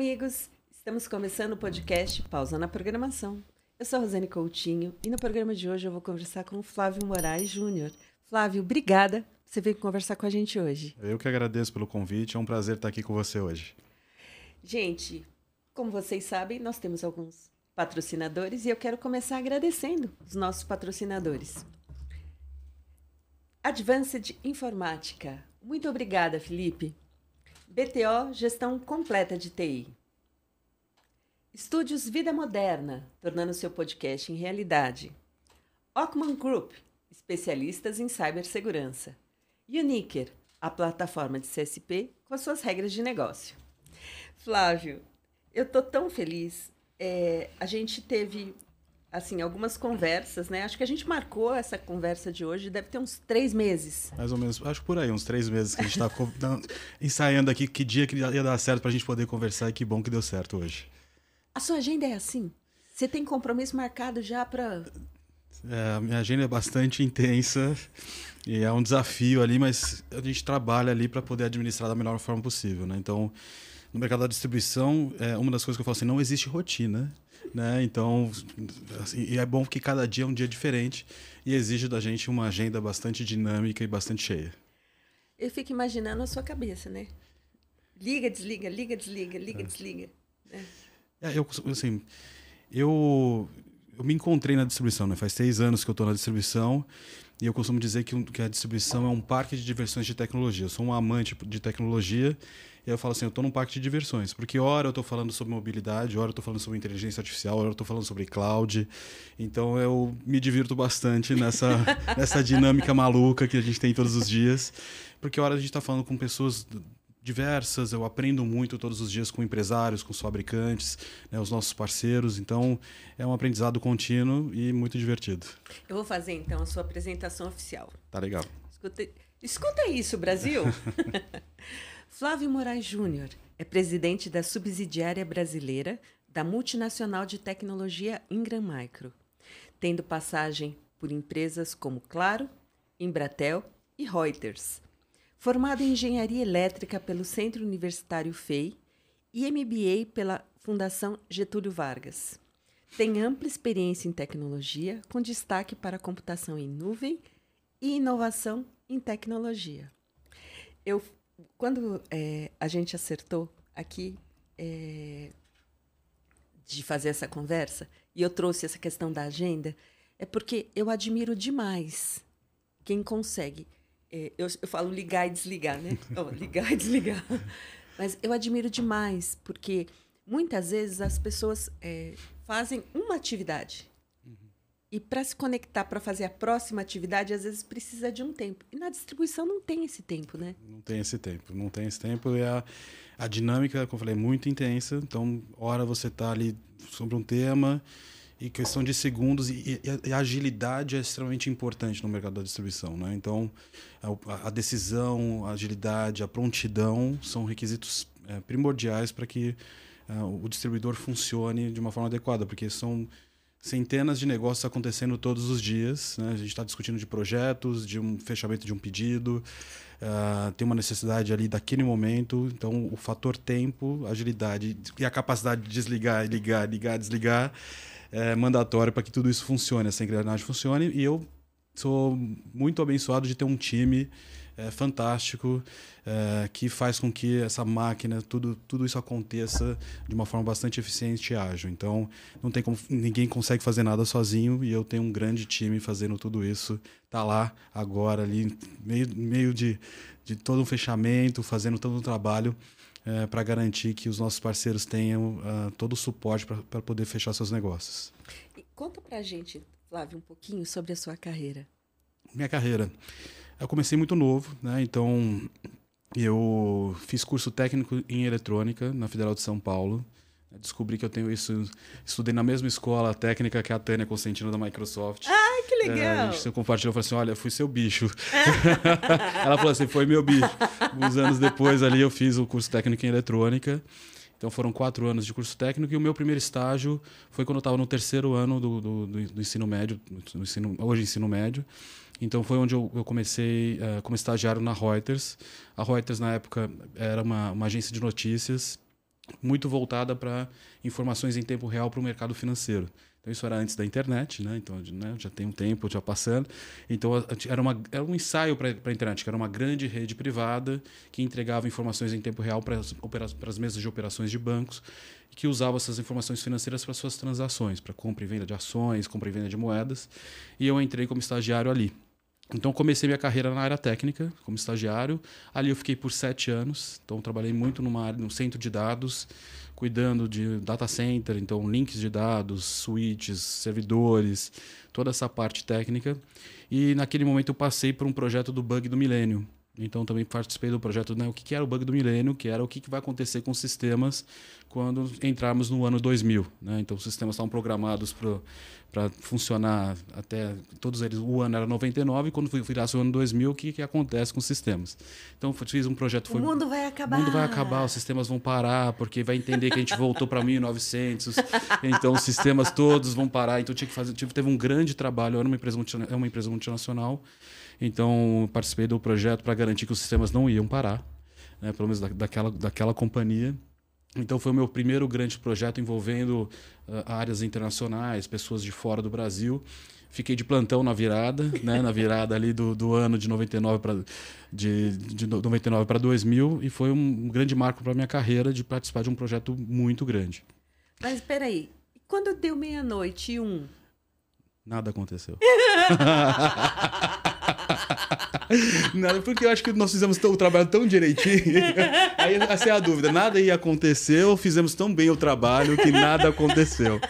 amigos! Estamos começando o podcast Pausa na Programação. Eu sou a Rosane Coutinho e no programa de hoje eu vou conversar com o Flávio Moraes Júnior. Flávio, obrigada por você vir conversar com a gente hoje. Eu que agradeço pelo convite, é um prazer estar aqui com você hoje. Gente, como vocês sabem, nós temos alguns patrocinadores e eu quero começar agradecendo os nossos patrocinadores. Advanced Informática. Muito obrigada, Felipe. BTO Gestão Completa de TI. Estúdios Vida Moderna, tornando seu podcast em realidade. Ockman Group, especialistas em cibersegurança. Uniker, a plataforma de CSP com as suas regras de negócio. Flávio, eu tô tão feliz. É, a gente teve assim algumas conversas, né? Acho que a gente marcou essa conversa de hoje, deve ter uns três meses. Mais ou menos, acho por aí, uns três meses que a gente está ensaiando aqui que dia que ia dar certo para a gente poder conversar e que bom que deu certo hoje. A sua agenda é assim? Você tem compromisso marcado já para. É, a minha agenda é bastante intensa e é um desafio ali, mas a gente trabalha ali para poder administrar da melhor forma possível, né? Então, no mercado da distribuição, é uma das coisas que eu falo assim, não existe rotina, né? Então, assim, e é bom que cada dia é um dia diferente e exige da gente uma agenda bastante dinâmica e bastante cheia. Eu fico imaginando a sua cabeça, né? Liga, desliga, liga, desliga, liga, é. desliga. Né? É, eu, assim, eu, eu me encontrei na distribuição, né? Faz seis anos que eu estou na distribuição e eu costumo dizer que, que, a distribuição é um parque de diversões de tecnologia. Eu sou um amante de tecnologia e eu falo assim, eu estou num parque de diversões. Porque hora eu estou falando sobre mobilidade, hora eu estou falando sobre inteligência artificial, hora eu estou falando sobre cloud. Então eu me divirto bastante nessa, nessa dinâmica maluca que a gente tem todos os dias. Porque hora a gente está falando com pessoas diversas, eu aprendo muito todos os dias com empresários, com os fabricantes, né, os nossos parceiros, então é um aprendizado contínuo e muito divertido. Eu vou fazer então a sua apresentação oficial. Tá legal. Escuta, escuta isso, Brasil! Flávio Moraes Júnior é presidente da subsidiária brasileira da multinacional de tecnologia Ingram Micro, tendo passagem por empresas como Claro, Embratel e Reuters Formado em Engenharia Elétrica pelo Centro Universitário FEI e MBA pela Fundação Getúlio Vargas. Tem ampla experiência em tecnologia, com destaque para computação em nuvem e inovação em tecnologia. Eu, quando é, a gente acertou aqui é, de fazer essa conversa, e eu trouxe essa questão da agenda, é porque eu admiro demais quem consegue é, eu, eu falo ligar e desligar, né? oh, ligar e desligar. Mas eu admiro demais, porque muitas vezes as pessoas é, fazem uma atividade. Uhum. E para se conectar para fazer a próxima atividade, às vezes precisa de um tempo. E na distribuição não tem esse tempo, né? Não tem esse tempo. Não tem esse tempo. E a, a dinâmica, como eu falei, é muito intensa. Então, hora você está ali sobre um tema e questão de segundos e, e, e, agilidade é extremamente importante no mercado da distribuição, né? Então a, a decisão, a agilidade, a prontidão são requisitos é, primordiais para que uh, o distribuidor funcione de uma forma adequada, porque são centenas de negócios acontecendo todos os dias. Né? A gente está discutindo de projetos, de um fechamento de um pedido, uh, tem uma necessidade ali daquele momento. Então, o fator tempo, agilidade e a capacidade de desligar, ligar, ligar, desligar é mandatório para que tudo isso funcione, essa engrenagem funcione. E eu sou muito abençoado de ter um time é, fantástico é, que faz com que essa máquina, tudo, tudo isso aconteça de uma forma bastante eficiente e ágil. Então, não tem como, ninguém consegue fazer nada sozinho e eu tenho um grande time fazendo tudo isso. Tá lá agora ali, meio, meio de, de todo um fechamento, fazendo todo um trabalho é, para garantir que os nossos parceiros tenham uh, todo o suporte para poder fechar seus negócios. E conta para a gente, Flávio, um pouquinho sobre a sua carreira. Minha carreira. Eu comecei muito novo, né? Então, eu fiz curso técnico em eletrônica na Federal de São Paulo. Descobri que eu tenho isso. Estudei na mesma escola técnica que a Tânia Constantino da Microsoft. Ai, que legal! É, a gente compartilhou, falou assim: olha, fui seu bicho. Ela falou assim: foi meu bicho. Uns anos depois ali eu fiz o curso técnico em eletrônica. Então foram quatro anos de curso técnico e o meu primeiro estágio foi quando eu estava no terceiro ano do, do, do, do ensino médio, do ensino, hoje ensino médio. Então foi onde eu, eu comecei uh, como estagiário na Reuters. A Reuters na época era uma, uma agência de notícias muito voltada para informações em tempo real para o mercado financeiro. Então isso era antes da internet, né? Então né? já tem um tempo já passando. Então era, uma, era um ensaio para a internet, que era uma grande rede privada que entregava informações em tempo real para as mesas de operações de bancos e que usava essas informações financeiras para suas transações, para compra e venda de ações, compra e venda de moedas. E eu entrei como estagiário ali. Então comecei minha carreira na área técnica como estagiário. Ali eu fiquei por sete anos. Então trabalhei muito numa área, no centro de dados cuidando de data center, então links de dados, switches, servidores, toda essa parte técnica. E naquele momento eu passei por um projeto do bug do milênio. Então também participei do projeto, né, o que era o bug do milênio, que era o que vai acontecer com os sistemas quando entrarmos no ano 2000. Né? Então os sistemas estavam programados para funcionar até todos eles. O ano era 99 e quando virasse o ano 2000, o que, que acontece com os sistemas? Então fiz um projeto. Foi, o mundo vai acabar. O mundo vai acabar, os sistemas vão parar porque vai entender que a gente voltou para 1900. Então os sistemas todos vão parar. Então tinha que fazer. Teve um grande trabalho. Era uma empresa é uma empresa multinacional então, participei do projeto para garantir que os sistemas não iam parar, né, pelo menos da, daquela, daquela companhia. Então, foi o meu primeiro grande projeto envolvendo uh, áreas internacionais, pessoas de fora do Brasil. Fiquei de plantão na virada, né, na virada ali do, do ano de 99 para de, de 99 para 2000 e foi um grande marco para minha carreira de participar de um projeto muito grande. Mas espera aí, quando deu meia-noite e um, Nada aconteceu. Nada, porque eu acho que nós fizemos o trabalho tão direitinho. Aí essa é a dúvida. Nada ia acontecer fizemos tão bem o trabalho que nada aconteceu.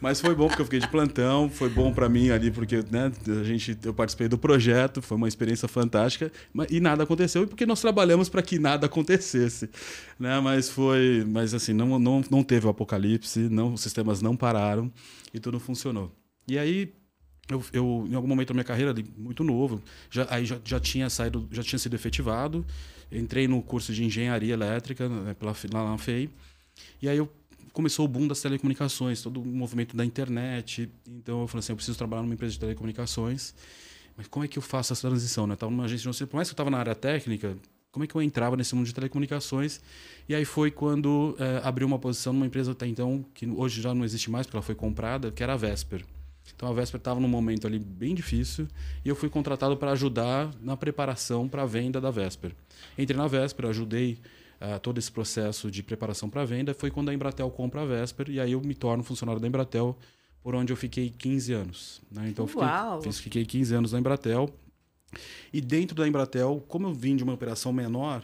Mas foi bom porque eu fiquei de plantão, foi bom para mim ali porque né, a gente, eu participei do projeto, foi uma experiência fantástica e nada aconteceu e porque nós trabalhamos para que nada acontecesse, né? Mas foi, mas assim não, não, não teve o apocalipse, não, os sistemas não pararam e tudo funcionou. E aí eu, eu, em algum momento da minha carreira, muito novo, já, aí já, já tinha saído, já tinha sido efetivado, entrei no curso de engenharia elétrica né, pela, lá na FEI, e aí eu, começou o boom das telecomunicações, todo o movimento da internet, então eu falei assim, eu preciso trabalhar numa empresa de telecomunicações, mas como é que eu faço essa transição? Né? Eu numa agência de por mais que eu estava na área técnica, como é que eu entrava nesse mundo de telecomunicações? E aí foi quando é, abriu uma posição numa empresa até então, que hoje já não existe mais, porque ela foi comprada, que era a Vesper. Então a Vesper estava num momento ali bem difícil e eu fui contratado para ajudar na preparação para a venda da Vesper. Entrei na Vesper, ajudei uh, todo esse processo de preparação para a venda. Foi quando a Embratel compra a Vesper e aí eu me torno funcionário da Embratel, por onde eu fiquei 15 anos. Né? Então fiquei, fiz, fiquei 15 anos na Embratel. E dentro da Embratel, como eu vim de uma operação menor,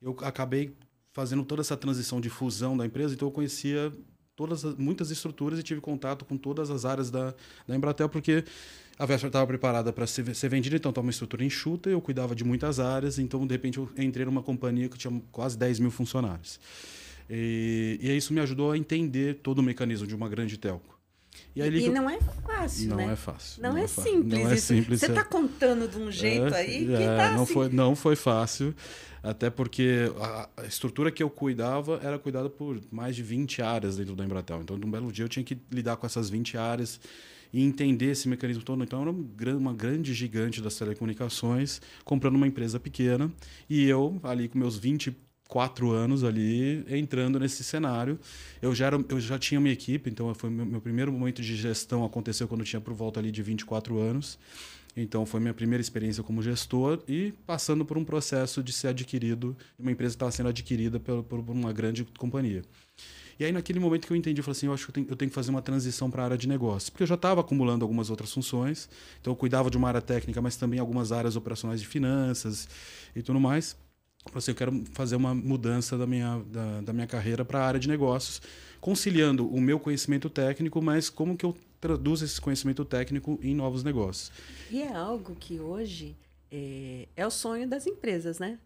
eu acabei fazendo toda essa transição de fusão da empresa, então eu conhecia todas muitas estruturas e tive contato com todas as áreas da, da Embratel, porque a Vesper estava preparada para ser, ser vendida, então estava uma estrutura enxuta, eu cuidava de muitas áreas, então de repente eu entrei numa companhia que tinha quase 10 mil funcionários. E, e isso me ajudou a entender todo o mecanismo de uma grande telco. E, e não é fácil, não né? É fácil, não, não é, é simples. Não é simples. Você está é... contando de um jeito é, aí que é, tá não assim. foi Não foi fácil. Até porque a, a, estrutura que eu cuidava era cuidada por mais de 20 áreas dentro da Embratel. Então, num belo dia, eu tinha que lidar com essas 20 áreas e entender esse mecanismo todo. Então, era uma grande gigante das telecomunicações comprando uma empresa pequena e eu, ali com meus 24 anos ali, entrando nesse cenário. Eu já, era, eu já tinha minha equipe, então foi meu, meu primeiro momento de gestão aconteceu quando eu tinha por volta ali de 24 anos. Então, foi minha primeira experiência como gestor e passando por um processo de ser adquirido, uma empresa estava sendo adquirida por, por, uma grande companhia. E aí, naquele momento que eu entendi, eu falei assim: eu acho que eu tenho, eu tenho que fazer uma transição para a área de negócios. Porque eu já estava acumulando algumas outras funções. Então, eu cuidava de uma área técnica, mas também algumas áreas operacionais de finanças e tudo mais. Eu falei assim: eu quero fazer uma mudança da minha, da, da minha carreira para a área de negócios, conciliando o meu conhecimento técnico, mas como que eu traduz esse conhecimento técnico em novos negócios. E é algo que hoje é, é o sonho das empresas, né?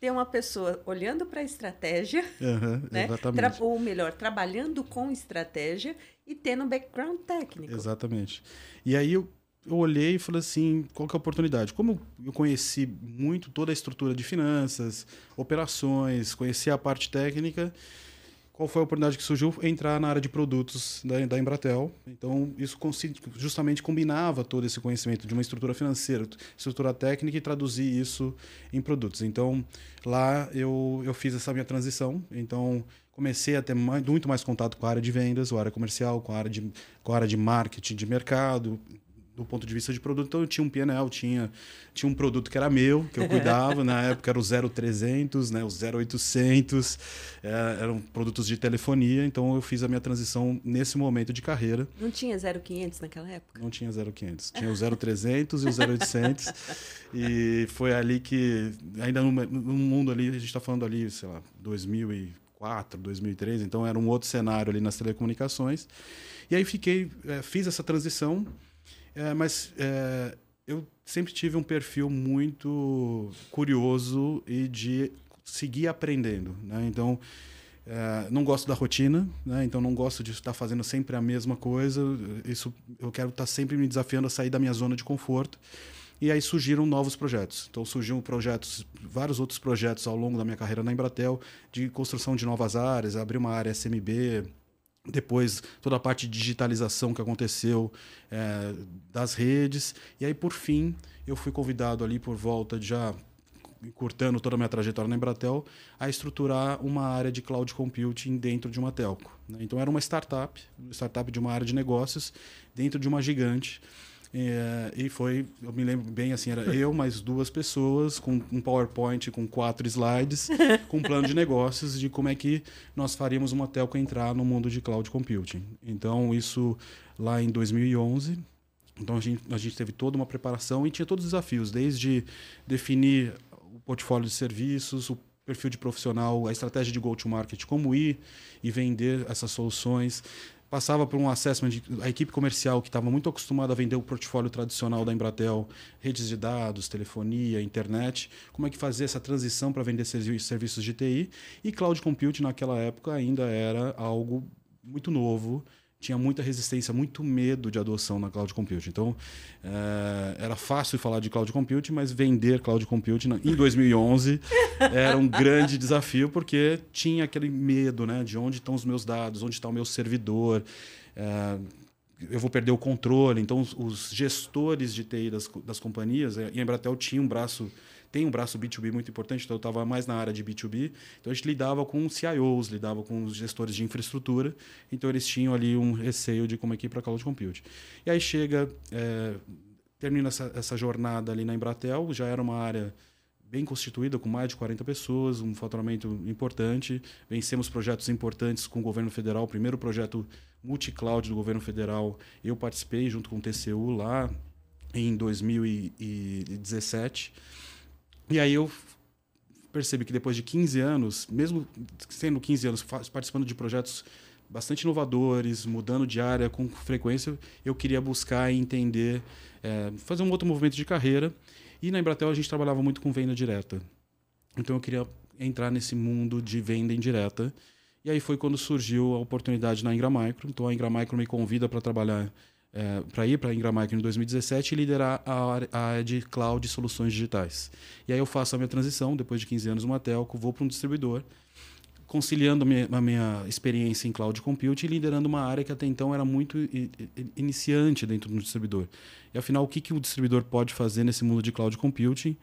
Ter uma pessoa olhando para a estratégia, uhum, né? Ou melhor, trabalhando com estratégia e tendo um background técnico. Exatamente. E aí eu, eu olhei e falei assim, qual que é a oportunidade? Como eu conheci muito toda a estrutura de finanças, operações, conheci a parte técnica, qual foi a oportunidade que surgiu? Entrar na área de produtos da, da Embratel. Então, isso justamente combinava todo esse conhecimento de uma estrutura financeira, estrutura técnica e traduzir isso em produtos. Então, lá eu, eu fiz essa minha transição. Então, comecei a ter mais, muito mais contato com a área de vendas, com a área comercial, com a área de, com a área de marketing de mercado, do ponto de vista de produto. Então eu tinha um PNL, tinha, tinha um produto que era meu, que eu cuidava. Na época era o 0300, né, o 0800, é, eram produtos de telefonia. Então eu fiz a minha transição nesse momento de carreira. Não tinha 0500 naquela época? Não tinha 0500. Tinha o 0300 e o 0800. e foi ali que, ainda no, no mundo ali, a gente está falando ali, sei lá, 2004, 2003. Então era um outro cenário ali nas telecomunicações. E aí fiquei, é, fiz essa transição é, mas é, eu sempre tive um perfil muito curioso e de seguir aprendendo. Né? Então, é, não gosto da rotina, né? então não gosto de estar fazendo sempre a mesma coisa. Isso eu quero estar sempre me desafiando a sair da minha zona de conforto. E aí surgiram novos projetos. Então surgiram projetos, vários outros projetos ao longo da minha carreira na Embratel, de construção de novas áreas, abrir uma área SMB, depois toda a parte de digitalização que aconteceu é, das redes. E aí, por fim, eu fui convidado ali por volta de já cortando toda a minha trajetória na Embratel, a estruturar uma área de cloud computing dentro de uma telco. Né? Então era uma startup, uma startup de uma área de negócios dentro de uma gigante. É, e foi, eu me lembro bem assim, era eu mais duas pessoas com um PowerPoint com quatro slides, com um plano de negócios de como é que nós faríamos uma telco entrar no mundo de cloud computing. Então, isso lá em 2011. Então, a gente, a gente teve toda uma preparação e tinha todos os desafios, desde definir o portfólio de serviços, o perfil de profissional, a estratégia de go-to-market, como ir e vender essas soluções, passava por um assessment de, a equipe comercial que estava muito acostumada a vender o portfólio tradicional da Embratel, redes de dados, telefonia, internet, como é que fazer essa transição para vender serviços de TI e cloud computing naquela época ainda era algo muito novo tinha muita resistência, muito medo de adoção na cloud computing. Então, é, era fácil falar de cloud computing, mas vender cloud computing em 2011 era um grande desafio, porque tinha aquele medo né, de onde estão os meus dados, onde está o meu servidor. É, eu vou perder o controle. Então, os, os gestores de TI das, das companhias, e a Embratel tinha um braço tem um braço B2B muito importante, então eu estava mais na área de B2B. Então a gente lidava com CIOs, lidava com os gestores de infraestrutura, então eles tinham ali um receio de como é que ir para cloud computing. E aí chega, é, termina essa, essa jornada ali na Embratel, já era uma área bem constituída, com mais de 40 pessoas, um faturamento importante. Vencemos projetos importantes com o governo federal. O primeiro projeto multi-cloud do governo federal, eu participei junto com o TCU lá em 2017. E aí eu percebi que depois de 15 anos, mesmo sendo 15 anos participando de projetos bastante inovadores, mudando de área com frequência, eu queria buscar entender, é, fazer um outro movimento de carreira. E na Embratel a gente trabalhava muito com venda direta. Então eu queria entrar nesse mundo de venda indireta. E aí foi quando surgiu a oportunidade na Ingram Micro. Então a Ingram Micro me convida para trabalhar é, para ir para a Ingram Micro em 2017 e liderar a área de cloud e soluções digitais. E aí eu faço a minha transição, depois de 15 anos uma telco, vou para um distribuidor, conciliando a minha, a minha, experiência em cloud computing e liderando uma área que até então era muito iniciante dentro do distribuidor. E afinal, o que, que o distribuidor pode fazer nesse mundo de cloud computing?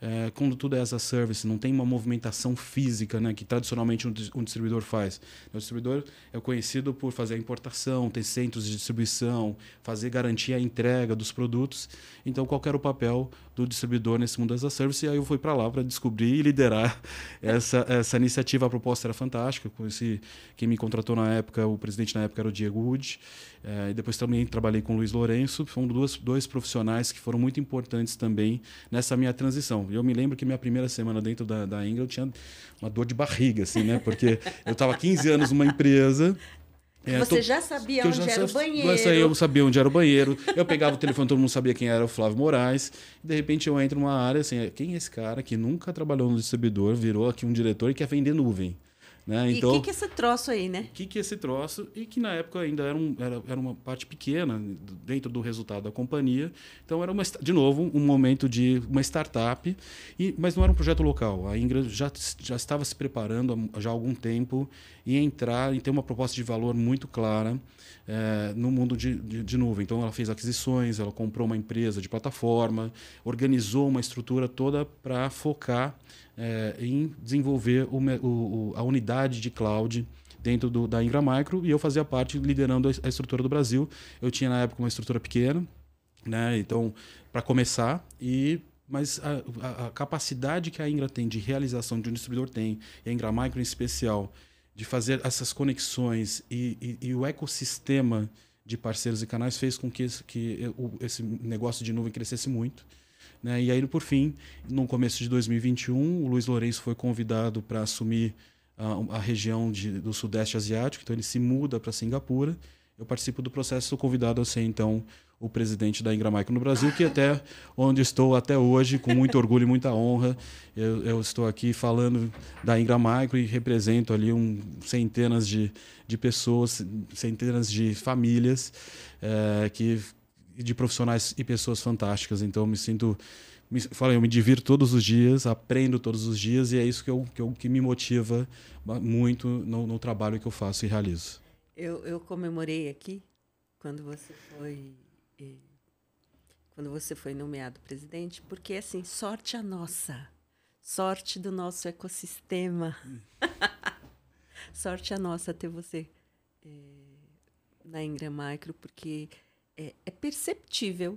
É, quando tudo é as a service, não tem uma movimentação física né, que tradicionalmente um, um, distribuidor faz. O distribuidor é conhecido por fazer a importação, ter centros de distribuição, fazer garantia a entrega dos produtos. Então, qual era o papel do distribuidor nesse mundo as a service? E aí eu fui para lá para descobrir e liderar essa, essa iniciativa. A proposta era fantástica. Conheci quem me contratou na época, o presidente na época era o Diego Wood. É, e depois também trabalhei com o Luiz Lourenço. Foram dois, dois profissionais que foram muito importantes também nessa minha transição. Eu me lembro que minha primeira semana dentro da, da Ingram eu tinha uma dor de barriga, assim, né? Porque eu estava 15 anos numa empresa. É, Você tô, já sabia onde já, era o banheiro. Eu sabia onde era o banheiro. Eu pegava o telefone, todo mundo sabia quem era o Flávio Moraes. De repente eu entro numa área assim, quem é esse cara que nunca trabalhou no distribuidor, virou aqui um diretor e quer vender nuvem? Né? E o então, que, que é esse troço aí, né? O que, que é esse troço? E que na época ainda era, um, era, era uma parte pequena dentro do resultado da companhia. Então era, uma, de novo, um momento de uma startup, e, mas não era um projeto local. A Ingra já, já estava se preparando já há algum tempo em entrar e ter uma proposta de valor muito clara é, no mundo de, de, de, nuvem. Então ela fez aquisições, ela comprou uma empresa de plataforma, organizou uma estrutura toda para focar é, em desenvolver o, o, a unidade de cloud dentro do, da Ingram Micro e eu fazia parte liderando a, estrutura do Brasil. Eu tinha na época uma estrutura pequena, né? Então para começar e mas a, a, a, capacidade que a Ingra tem de realização de um distribuidor tem e a Ingram Micro em especial de fazer essas conexões e, e, e o ecossistema de parceiros e canais fez com que, esse, que esse negócio de nuvem crescesse muito. Né? E aí, por fim, no começo de 2021, o Luiz Lourenço foi convidado para assumir a, a região de, do Sudeste Asiático, então ele se muda para Singapura. Eu participo do processo, sou convidado a ser, então, o presidente da Ingramaico no Brasil, que até onde estou até hoje, com muito orgulho e muita honra, eu, eu estou aqui falando da Ingramaico e represento ali um, centenas de, de pessoas, centenas de famílias é, que de profissionais e pessoas fantásticas. Então, me sinto. Me, falei, eu me divirto todos os dias, aprendo todos os dias, e é isso que, eu, que, eu, que me motiva muito no, no trabalho que eu faço e realizo. Eu, eu comemorei aqui quando você foi quando você foi nomeado presidente, porque assim, sorte a nossa, sorte do nosso ecossistema, sorte a nossa ter você é, na Ingram Micro, porque é, é perceptível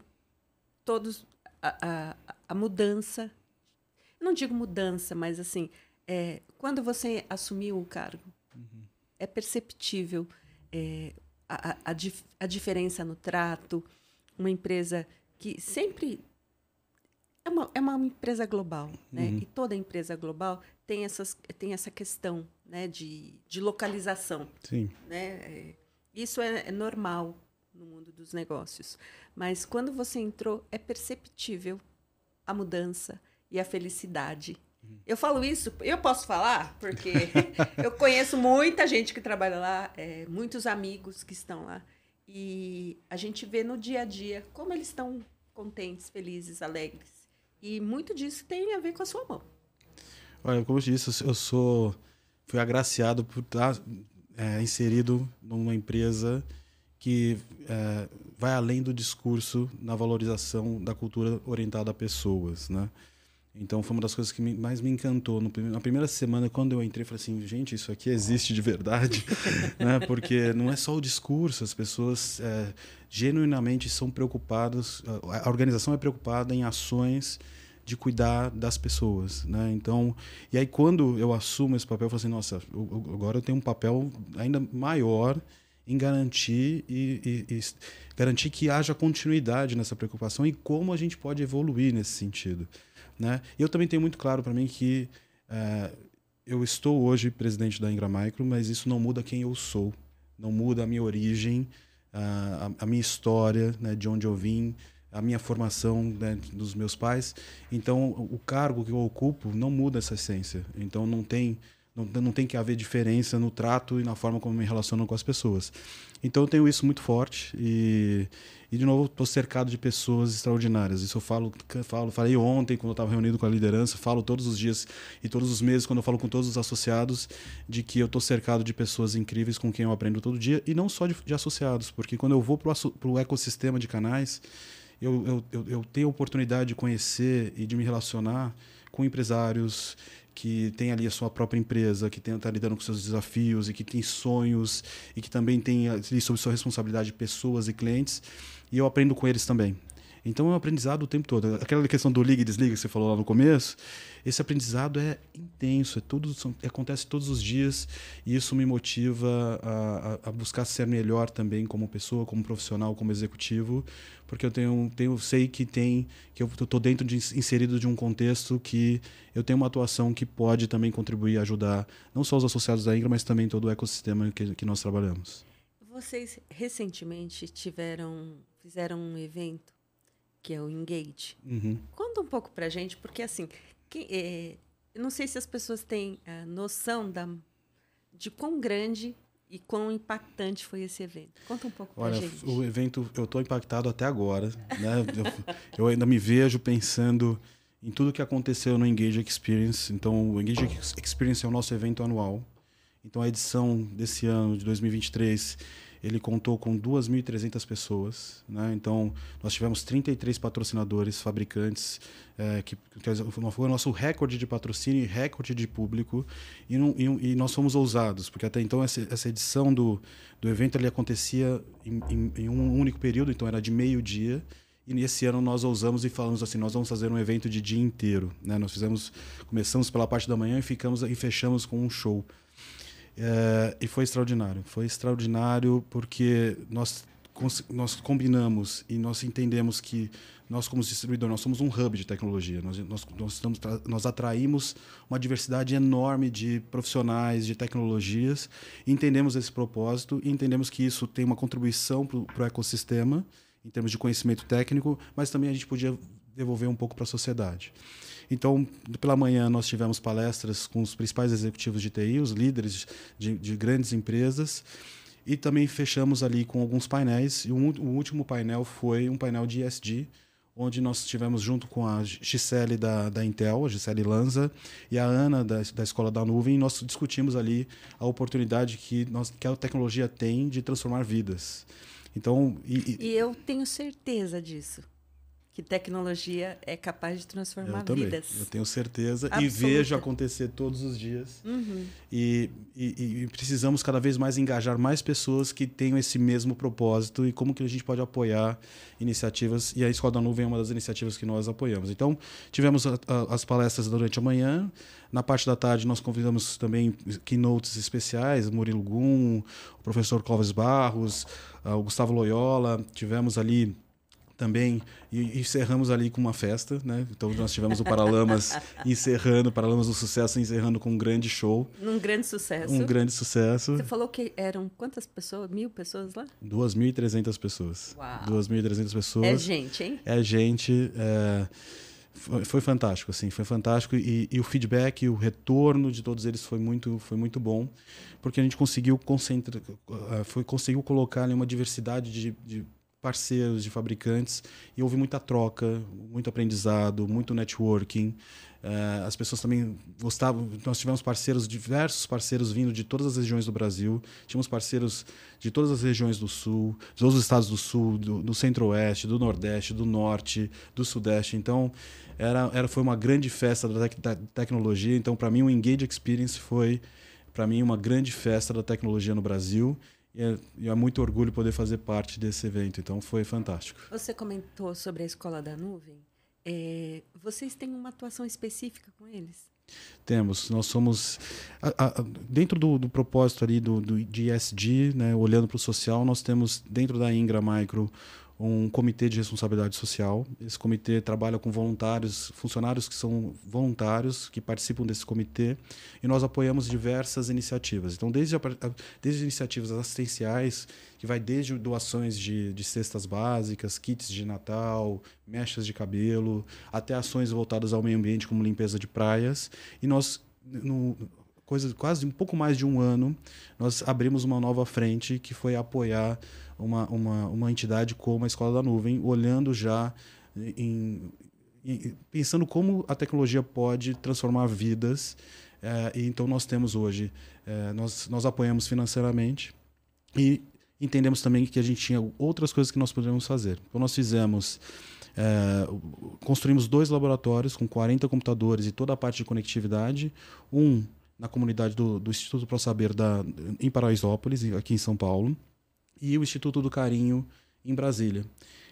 todos a, a, a, mudança. Não digo mudança, mas assim, é, quando você assumiu o cargo, uhum. é perceptível é, a, a, dif, a diferença no trato. Uma empresa que sempre é uma, é uma empresa global, né? Uhum. E toda empresa global tem, essas, tem essa questão né? de, de localização. Sim. Né? É, isso é, é normal no mundo dos negócios. Mas quando você entrou, é perceptível a mudança e a felicidade. Eu falo isso, eu posso falar, porque eu conheço muita gente que trabalha lá, é, muitos amigos que estão lá. E a gente vê no dia a dia como eles estão contentes, felizes, alegres. E muito disso tem a ver com a sua mão. Olha, como eu disse, eu sou fui agraciado por estar é, inserido numa empresa que é, vai além do discurso na valorização da cultura orientada a pessoas, né? Então foi uma das coisas que mais me encantou. No, na primeira semana, quando eu entrei, falei assim: gente, isso aqui existe de verdade. né? Porque não é só o discurso, as pessoas é, genuinamente são preocupadas, a organização é preocupada em ações de cuidar das pessoas, né? Então, e aí quando eu assumo esse papel, eu falo assim, nossa, agora eu tenho um papel ainda maior em garantir e, e, e, garantir que haja continuidade nessa preocupação e como a gente pode evoluir nesse sentido, né? Eu também tenho muito claro para mim que é, eu estou hoje presidente da Ingra Micro, mas isso não muda quem eu sou, não muda a minha origem, a, a minha história, né, de onde eu vim, a minha formação né, dos meus pais. Então, o cargo que eu ocupo não muda essa essência. Então, não tem não, não tem que haver diferença no trato e na forma como me relaciono com as pessoas. Então eu tenho isso muito forte e, e de novo estou cercado de pessoas extraordinárias. Isso eu falo, falo falei ontem quando eu estava reunido com a liderança, falo todos os dias e todos os meses quando eu falo com todos os associados de que eu estou cercado de pessoas incríveis com quem eu aprendo todo dia e não só de, de associados, porque quando eu vou para o ecossistema de canais eu, eu, eu, eu tenho a oportunidade de conhecer e de me relacionar com empresários que tem ali a sua própria empresa, que está lidando com seus desafios e que tem sonhos e que também tem ali sob sua responsabilidade pessoas e clientes. E eu aprendo com eles também. Então é um aprendizado o tempo todo. Aquela questão do liga e desliga que você falou lá no começo, esse aprendizado é intenso, é tudo, acontece todos os dias e isso me motiva a, a, buscar ser melhor também como pessoa, como profissional, como executivo, porque eu tenho, tenho sei que tem que eu estou dentro de inserido de um contexto que eu tenho uma atuação que pode também contribuir ajudar não só os associados da Ingra, mas também todo o ecossistema que, que nós trabalhamos. Vocês recentemente tiveram fizeram um evento que é o Engage. Uhum. Conta um pouco para gente, porque assim, que, é, eu não sei se as pessoas têm a noção da, de quão grande e quão impactante foi esse evento. Conta um pouco pra gente. o evento, eu estou impactado até agora. Né? eu, eu ainda me vejo pensando em tudo que aconteceu no Engage Experience. Então, o Engage Experience é o nosso evento anual. Então, a edição desse ano, de 2023, ele contou com 2.300 pessoas. Né? Então, nós tivemos 33 patrocinadores, fabricantes, é, que, que foi o nosso recorde de patrocínio e recorde de público. E, não, e, e, nós fomos ousados, porque até então essa, essa edição do, do evento ele acontecia em, em, em um único período, então era de meio-dia. E nesse ano nós ousamos e falamos assim, nós vamos fazer um evento de dia inteiro, né? Nós fizemos, começamos pela parte da manhã e ficamos e fechamos com um show. É, e foi extraordinário. Foi extraordinário porque nós, nós combinamos e nós entendemos que nós, como distribuidor, nós somos um hub de tecnologia. Nós, nós, nós, estamos, nós atraímos uma diversidade enorme de profissionais, de tecnologias. Entendemos esse propósito e entendemos que isso tem uma contribuição para o ecossistema, em termos de conhecimento técnico, mas também a gente podia devolver um pouco para a sociedade. Então, pela manhã, nós tivemos palestras com os principais executivos de TI, os líderes de, de grandes empresas, e também fechamos ali com alguns painéis. E o, o, último painel foi um painel de ESG, onde nós tivemos junto com a Gisele da, da Intel, a Gisele Lanza, e a Ana da, da Escola da Nuvem, nós discutimos ali a oportunidade que, nós, que a tecnologia tem de transformar vidas. Então, e, e, e eu tenho certeza disso que tecnologia é capaz de transformar eu também, vidas. Eu tenho certeza Absoluta. e vejo acontecer todos os dias. Uhum. E, e, e, precisamos cada vez mais engajar mais pessoas que tenham esse mesmo propósito e como que a gente pode apoiar iniciativas. E a Escola da Nuvem é uma das iniciativas que nós apoiamos. Então, tivemos a, a, as palestras durante a manhã. Na parte da tarde, nós convidamos também keynotes especiais, Murilo Gum, o professor Clóvis Barros, o Gustavo Loyola. Tivemos ali também e encerramos ali com uma festa, né? Então nós tivemos o Paralamas encerrando, Paralamas do Sucesso encerrando com um grande show. Um grande sucesso. Um grande sucesso. Você falou que eram quantas pessoas? Mil pessoas lá? 2.300 pessoas. Uau. 2.300 pessoas. É gente, hein? É gente. É... Foi, foi, fantástico, assim, foi fantástico e, e, o feedback, o retorno de todos eles foi muito, foi muito bom, porque a gente conseguiu concentrar, é, foi conseguiu colocar ali uma diversidade de, de parceiros, de fabricantes, e houve muita troca, muito aprendizado, muito networking. Uh, as pessoas também gostavam. Nós tivemos parceiros, diversos parceiros vindo de todas as regiões do Brasil. Tínhamos parceiros de todas as regiões do Sul, de todos os estados do Sul, do, do Centro-Oeste, do Nordeste, do Norte, do Sudeste. Então, era, era, foi uma grande festa da, tec da tecnologia. Então, para mim, o Engage Experience foi, para mim, uma grande festa da tecnologia no Brasil. E é, e é, muito orgulho poder fazer parte desse evento, então foi fantástico. Você comentou sobre a Escola da Nuvem. É, vocês têm uma atuação específica com eles? Temos. Nós somos. A, a, dentro do, do, propósito ali do, do, de ESG, né, olhando para o social, nós temos dentro da Ingra Micro um comitê de responsabilidade social. Esse comitê trabalha com voluntários, funcionários que são voluntários, que participam desse comitê, e nós apoiamos diversas iniciativas. Então, desde, a, desde iniciativas assistenciais, que vai desde doações de, de cestas básicas, kits de Natal, mechas de cabelo, até ações voltadas ao meio ambiente, como limpeza de praias. E nós, no, coisa, quase um pouco mais de um ano, nós abrimos uma nova frente que foi apoiar uma, uma, uma entidade como a Escola da Nuvem, olhando já em, em pensando como a tecnologia pode transformar vidas. É, e então nós temos hoje, é, nós, nós apoiamos financeiramente e entendemos também que a gente tinha outras coisas que nós poderíamos fazer. Então nós fizemos é, construímos dois laboratórios com 40 computadores e toda a parte de conectividade. Um na comunidade do, do Instituto Pro Saber da, em Paraisópolis, aqui em São Paulo e o Instituto do Carinho em Brasília.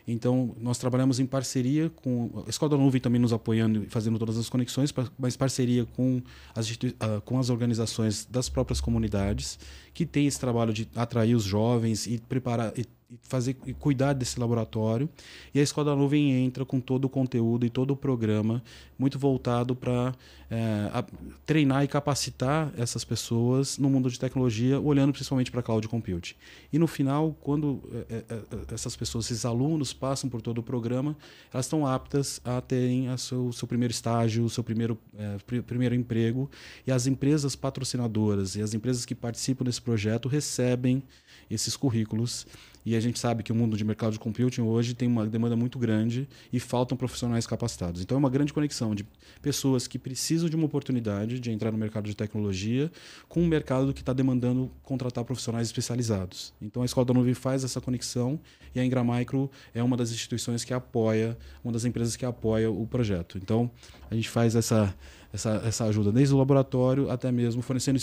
Então, nós trabalhamos em parceria com a Escola da Nuvem também nos apoiando e fazendo todas as conexões, mas parceria com as, uh, com as organizações das próprias comunidades, que têm esse trabalho de atrair os jovens e preparar e fazer e cuidar desse laboratório. E a Escola da Nuvem entra com todo o conteúdo e todo o programa muito voltado para é, treinar e capacitar essas pessoas no mundo de tecnologia, olhando principalmente para cloud computing. E no final, quando é, é, essas pessoas, esses alunos passam por todo o programa, elas estão aptas a terem o seu, seu primeiro estágio, o seu primeiro, pr primeiro emprego. E as empresas patrocinadoras e as empresas que participam desse projeto recebem esses currículos. E a gente sabe que o mundo de mercado de computing hoje tem uma demanda muito grande e faltam profissionais capacitados. Então é uma grande conexão de pessoas que precisam de uma oportunidade de entrar no mercado de tecnologia com um mercado que está demandando contratar profissionais especializados. Então a Escola da Nuvem faz essa conexão e a Ingram Micro é uma das instituições que apoia, uma das empresas que apoia o projeto. Então a gente faz essa, essa, essa ajuda desde o laboratório até mesmo fornecendo.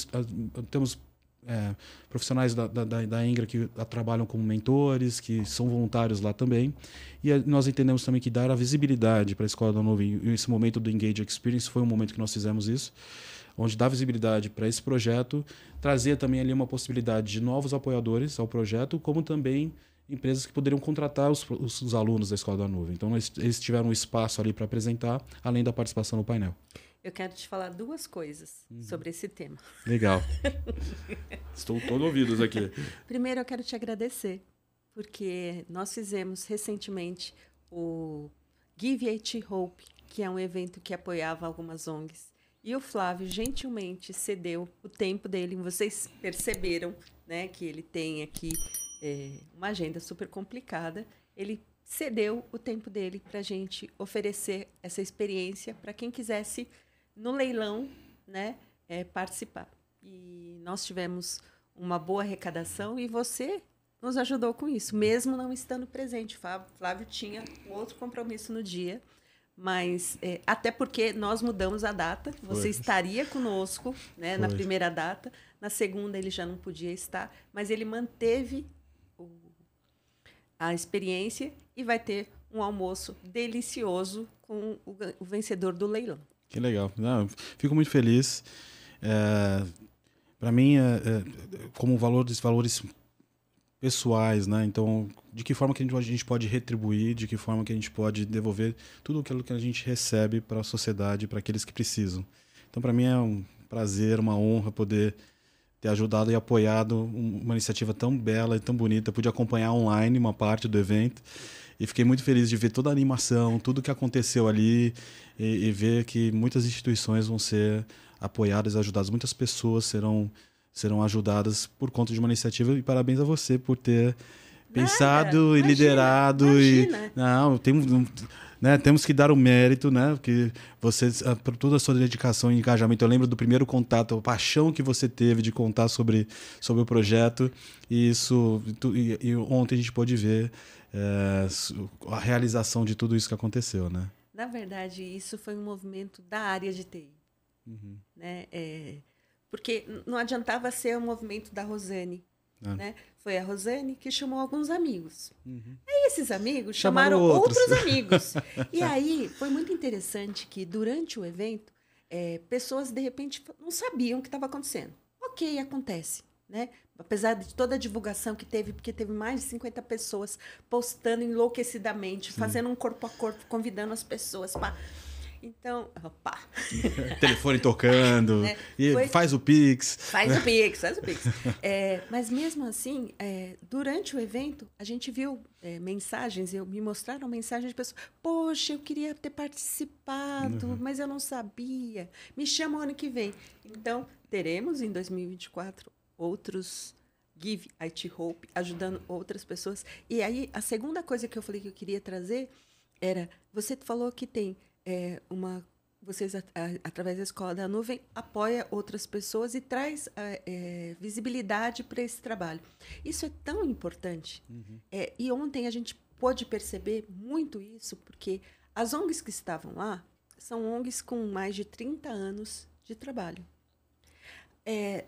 Temos é, profissionais da, da, da que trabalham como mentores, que são voluntários lá também. E nós entendemos também que dar a visibilidade para a Escola da Nuvem, esse momento do Engage Experience foi um momento que nós fizemos isso, onde dá visibilidade para esse projeto, trazer também ali uma possibilidade de novos apoiadores ao projeto, como também empresas que poderiam contratar os, os, os alunos da Escola da Nuvem. Então, eles tiveram um espaço ali para apresentar, além da participação no painel. Eu quero te falar duas coisas uhum. sobre esse tema. Legal. Estou todo ouvidos aqui. Primeiro, eu quero te agradecer, porque nós fizemos recentemente o Give It Hope, que é um evento que apoiava algumas ONGs. E o Flávio gentilmente cedeu o tempo dele. Vocês perceberam né, que ele tem aqui é, uma agenda super complicada. Ele cedeu o tempo dele para a gente oferecer essa experiência para quem quisesse no leilão, né, é, participar. E nós tivemos uma boa arrecadação e você nos ajudou com isso, mesmo não estando presente. Flávio tinha um outro compromisso no dia, mas é, até porque nós mudamos a data. Você Foi. estaria conosco né, na primeira data, na segunda ele já não podia estar, mas ele manteve o, a experiência e vai ter um almoço delicioso com o, o vencedor do leilão. Que legal. Não, fico muito feliz. É, para mim, é, é, como valores, valores pessoais, né? Então, de que forma que a gente pode retribuir, de que forma que a gente pode devolver tudo aquilo que a gente recebe para a sociedade, para aqueles que precisam. Então, para mim é um prazer, uma honra poder ter ajudado e apoiado uma iniciativa tão bela e tão bonita. pude acompanhar online uma parte do evento e fiquei muito feliz de ver toda a animação, tudo que aconteceu ali e, e ver que muitas instituições vão ser apoiadas ajudadas, muitas pessoas serão serão ajudadas por conta de uma iniciativa. E parabéns a você por ter pensado Nada, e imagina, liderado imagina. e não tem né, temos que dar o mérito, né, porque você por toda a sua dedicação e engajamento. Eu lembro do primeiro contato, a paixão que você teve de contar sobre, sobre o projeto e isso e, e ontem a gente pôde ver é, a realização de tudo isso que aconteceu, né? Na verdade, isso foi um movimento da área de TI. Uhum. Né? É, porque não adiantava ser o um movimento da Rosane. Ah. Né? Foi a Rosane que chamou alguns amigos. Uhum. Aí esses amigos chamaram, chamaram outros. outros amigos. e aí foi muito interessante que durante o evento, é, pessoas de repente não sabiam o que estava acontecendo. Ok, acontece né? Apesar de toda a divulgação que teve, porque teve mais de 50 pessoas postando enlouquecidamente, Sim. fazendo um corpo a corpo, convidando as pessoas para. Então, opa. Telefone tocando, é, e foi... faz o Pix. Faz o Pix, faz o Pix. É, mas mesmo assim, é, durante o evento, a gente viu é, mensagens, eu, me mostraram mensagens de pessoas, poxa, eu queria ter participado, uhum. mas eu não sabia. Me chama ano que vem. Então, teremos em 2024 outros Give IT Hope, ajudando outras pessoas. E aí, a segunda coisa que eu falei que eu queria trazer era: você falou que tem é, uma. Vocês, a, a, através da Escola da Nuvem, apoia outras pessoas e traz é, visibilidade para esse trabalho. Isso é tão importante. Uhum. É, e ontem a gente pôde perceber muito isso, porque as ONGs que estavam lá são ONGs com mais de 30 anos de trabalho. É,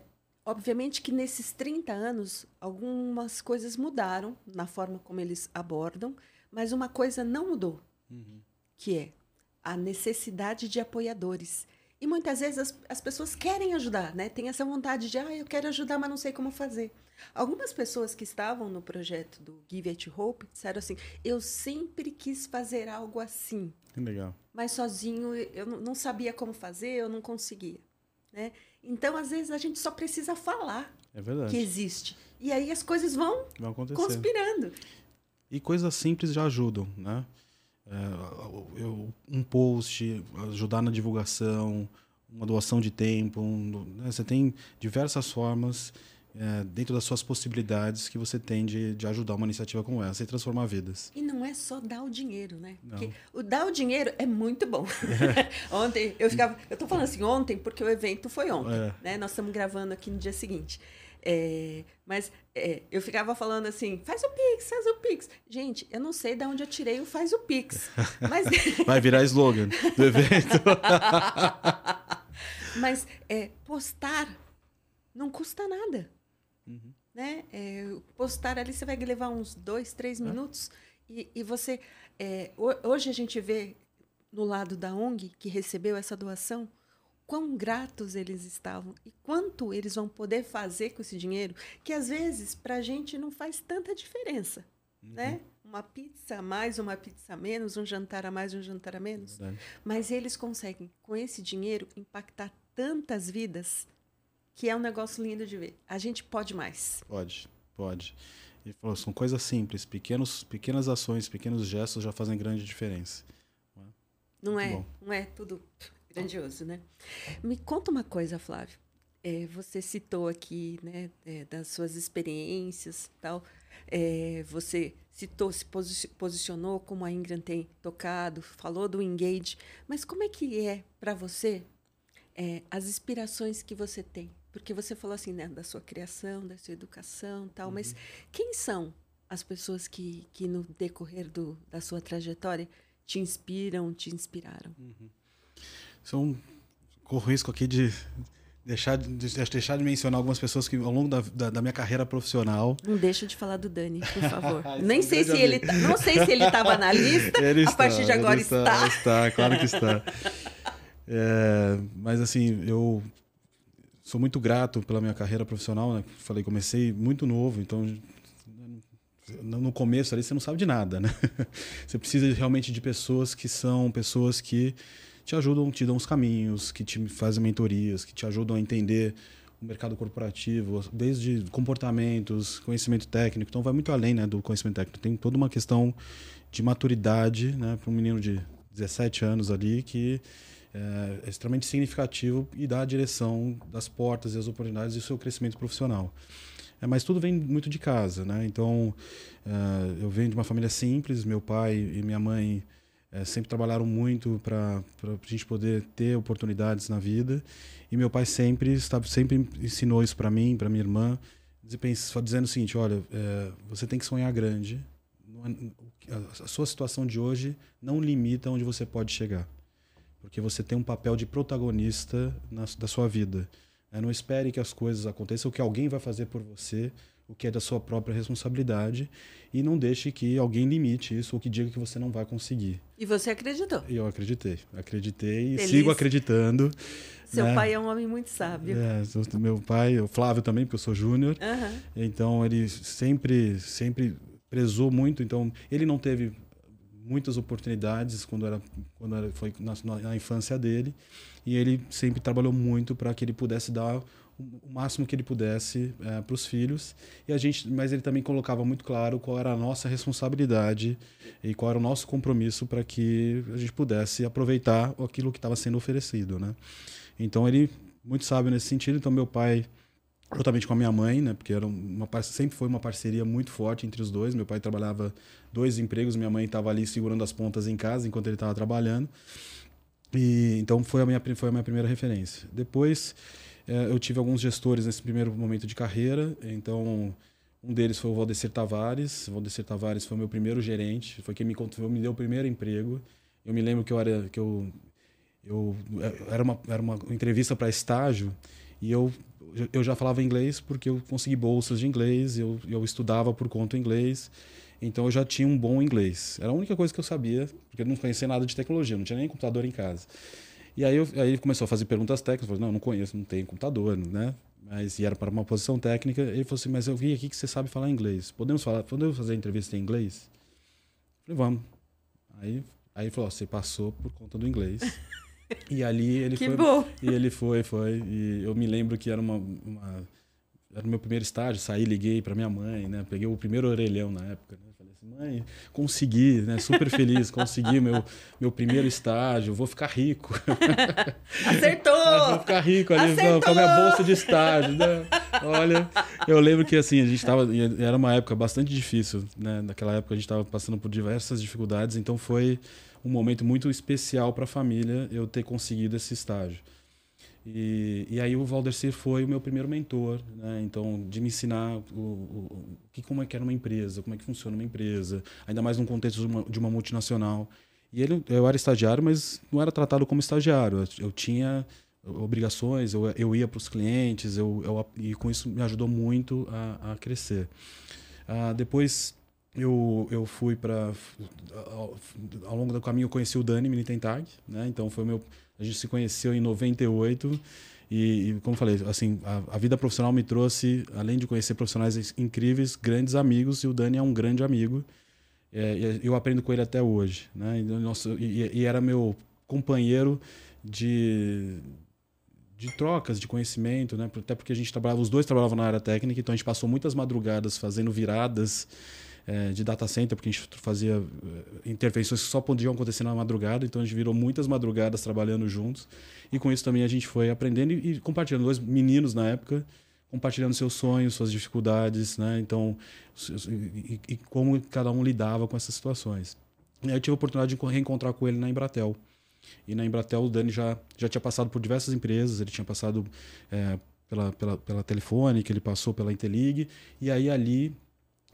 Obviamente que nesses 30 anos, algumas coisas mudaram na forma como eles abordam, mas uma coisa não mudou, uhum. que é a necessidade de apoiadores. E muitas vezes as, as pessoas querem ajudar, né? Tem essa vontade de, ah, eu quero ajudar, mas não sei como fazer. Algumas pessoas que estavam no projeto do Give It Hope disseram assim: eu sempre quis fazer algo assim. Que legal. Mas sozinho eu não sabia como fazer, eu não conseguia. Né? Então, às vezes, a gente só precisa falar é verdade. que existe. E aí as coisas vão, vão conspirando. E coisas simples já ajudam, né? É, eu, um post, ajudar na divulgação, uma doação de tempo. Um, né? Você tem diversas formas é, dentro das suas possibilidades que você tem de, de ajudar uma iniciativa como essa e transformar vidas. E não é só dar o dinheiro, né? Porque o dar o dinheiro é muito bom. É. ontem eu ficava, eu tô falando assim ontem porque o evento foi ontem, é. né? Nós estamos gravando aqui no dia seguinte. É, mas é, eu ficava falando assim, faz o Pix, faz o Pix. Gente, eu não sei de onde eu tirei o faz o Pix. Mas... Vai virar slogan do evento. mas é, postar não custa nada. Uhum. Né? É, postar ali, você vai levar uns dois, três é. minutos e, e você. É, hoje a gente vê no lado da ONG que recebeu essa doação quão gratos eles estavam e quanto eles vão poder fazer com esse dinheiro, que às vezes para a gente não faz tanta diferença, uhum. né? Uma pizza a mais, uma pizza a menos, um jantar a mais, um jantar a menos. Verdade. Mas eles conseguem, com esse dinheiro, impactar tantas vidas que é um negócio lindo de ver. A gente pode mais. Pode, pode. E falou, são coisas simples, pequenos, pequenas ações, pequenos gestos já fazem grande diferença. Não é, não é tudo grandioso, né? Me conta uma coisa, Flávio. É, você citou aqui, né, é, das suas experiências, tal. É, você citou, se posicionou como a Ingram tem tocado, falou do engage, mas como é que é para você é, as inspirações que você tem? Porque você falou assim, né, da sua criação, da sua educação tal, uhum. mas quem são as pessoas que, que no decorrer do, da sua trajetória te inspiram, te inspiraram? Uhum. São, corro risco aqui de deixar de, deixar de mencionar algumas pessoas que ao longo da, da, da, minha carreira profissional. Não deixa de falar do Dani, por favor. Nem sei se ele tá, não sei se ele estava na lista. Ele a partir de agora está. Está, está claro que está. É, mas assim, eu sou muito grato pela minha carreira profissional. Né? Falei, comecei muito novo, então no começo ali você não sabe de nada, né? Você precisa realmente de pessoas que são pessoas que te ajudam, te dão os caminhos, que te fazem mentorias, que te ajudam a entender o mercado corporativo, desde comportamentos, conhecimento técnico. Então vai muito além né, do conhecimento técnico. Tem toda uma questão de maturidade né, para um menino de 17 anos ali que é, é, extremamente significativo e dá a direção das portas e as oportunidades do seu crescimento profissional. É, mas tudo vem muito de casa, né? Então, é, eu venho de uma família simples, meu pai e minha mãe é, sempre trabalharam muito para a gente poder ter oportunidades na vida. E meu pai sempre estava sempre ensinou isso para mim, para minha irmã, dizendo o seguinte, olha, é, você tem que sonhar grande, é, a sua situação de hoje não limita onde você pode chegar. Porque você tem um papel de protagonista na, da sua vida. É, não espere que as coisas aconteçam, que alguém vai fazer por você, o que é da sua própria responsabilidade, e não deixe que alguém limite isso ou que diga que você não vai conseguir. E você acreditou? Eu acreditei. Acreditei e sigo acreditando. Seu né? pai é um homem muito sábio. É, meu pai, o Flávio também, porque eu sou júnior. Uhum. Então ele sempre, sempre prezou muito. Então ele não teve muitas oportunidades quando era quando era, foi na, na infância dele e ele sempre trabalhou muito para que ele pudesse dar o máximo que ele pudesse é, para os filhos e a gente mas ele também colocava muito claro qual era a nossa responsabilidade e qual era o nosso compromisso para que a gente pudesse aproveitar aquilo que estava sendo oferecido né então ele muito sábio nesse sentido então meu pai juntamente com a minha mãe, né? Porque era uma sempre foi uma parceria muito forte entre os dois. Meu pai trabalhava dois empregos, minha mãe estava ali segurando as pontas em casa enquanto ele estava trabalhando. E então foi a minha foi a minha primeira referência. Depois eu tive alguns gestores nesse primeiro momento de carreira. Então um deles foi o Valdecir Tavares. O Valdecir Tavares foi meu primeiro gerente, foi quem me me deu o primeiro emprego. Eu me lembro que eu era que eu eu era uma era uma entrevista para estágio e eu eu já falava inglês porque eu consegui bolsas de inglês, eu, eu estudava por conta inglês, então eu já tinha um bom inglês. Era a única coisa que eu sabia, porque eu não conhecia nada de tecnologia, não tinha nem computador em casa. E aí, eu, aí ele começou a fazer perguntas técnicas. Falei, não, não conheço, não tenho computador, né? Mas e era para uma posição técnica. Ele falou assim, mas eu vi aqui que você sabe falar inglês. Podemos falar, podemos fazer a entrevista em inglês? Eu falei, vamos. Aí, aí ele falou, você passou por conta do inglês. e ali ele que foi. Bom. E ele foi, foi. E eu me lembro que era uma, uma era o meu primeiro estágio, saí, liguei para minha mãe, né? Peguei o primeiro orelhão na época, né? Mãe, consegui, né? Super feliz, consegui meu, meu primeiro estágio, vou ficar rico. Acertou! vou ficar rico ali Acertou! com a minha bolsa de estágio, né? Olha, eu lembro que assim, a gente estava era uma época bastante difícil, né? Naquela época a gente estava passando por diversas dificuldades, então foi um momento muito especial para a família eu ter conseguido esse estágio. E, e aí o Valdecir foi o meu primeiro mentor, né? Então, de me ensinar o, o, que, como é que era uma empresa, como é que funciona uma empresa, ainda mais num contexto de uma, de uma multinacional. E ele, eu era estagiário, mas não era tratado como estagiário. Eu, tinha obrigações, eu, eu ia para os clientes, eu, eu, e com isso me ajudou muito a, a crescer. Ah, depois eu, eu fui para. Ao, ao, longo do caminho eu conheci o Dani Militentag, né? Então foi meu. A gente se conheceu em 98 e, e como falei, assim, a, a, vida profissional me trouxe, além de conhecer profissionais incríveis, grandes amigos e o Dani é um grande amigo. É, eu aprendo com ele até hoje, né? Nossa, e, e era meu companheiro de de trocas de conhecimento, né? Até porque a gente trabalhava, os dois trabalhavam na área técnica, então a gente passou muitas madrugadas fazendo viradas é, de data center, porque a gente fazia eh, intervenções que só podiam acontecer na madrugada, então a gente virou muitas madrugadas trabalhando juntos. E com isso também a gente foi aprendendo e, e compartilhando. Dois meninos na época, compartilhando seus sonhos, suas dificuldades, né? Então, e, e como cada um lidava com essas situações. E aí eu tive a oportunidade de reencontrar com ele na Embratel. E na Embratel o Dani já, já tinha passado por diversas empresas, ele tinha passado é, pela, pela, pela Telefônica, ele passou pela Intelig, e aí ali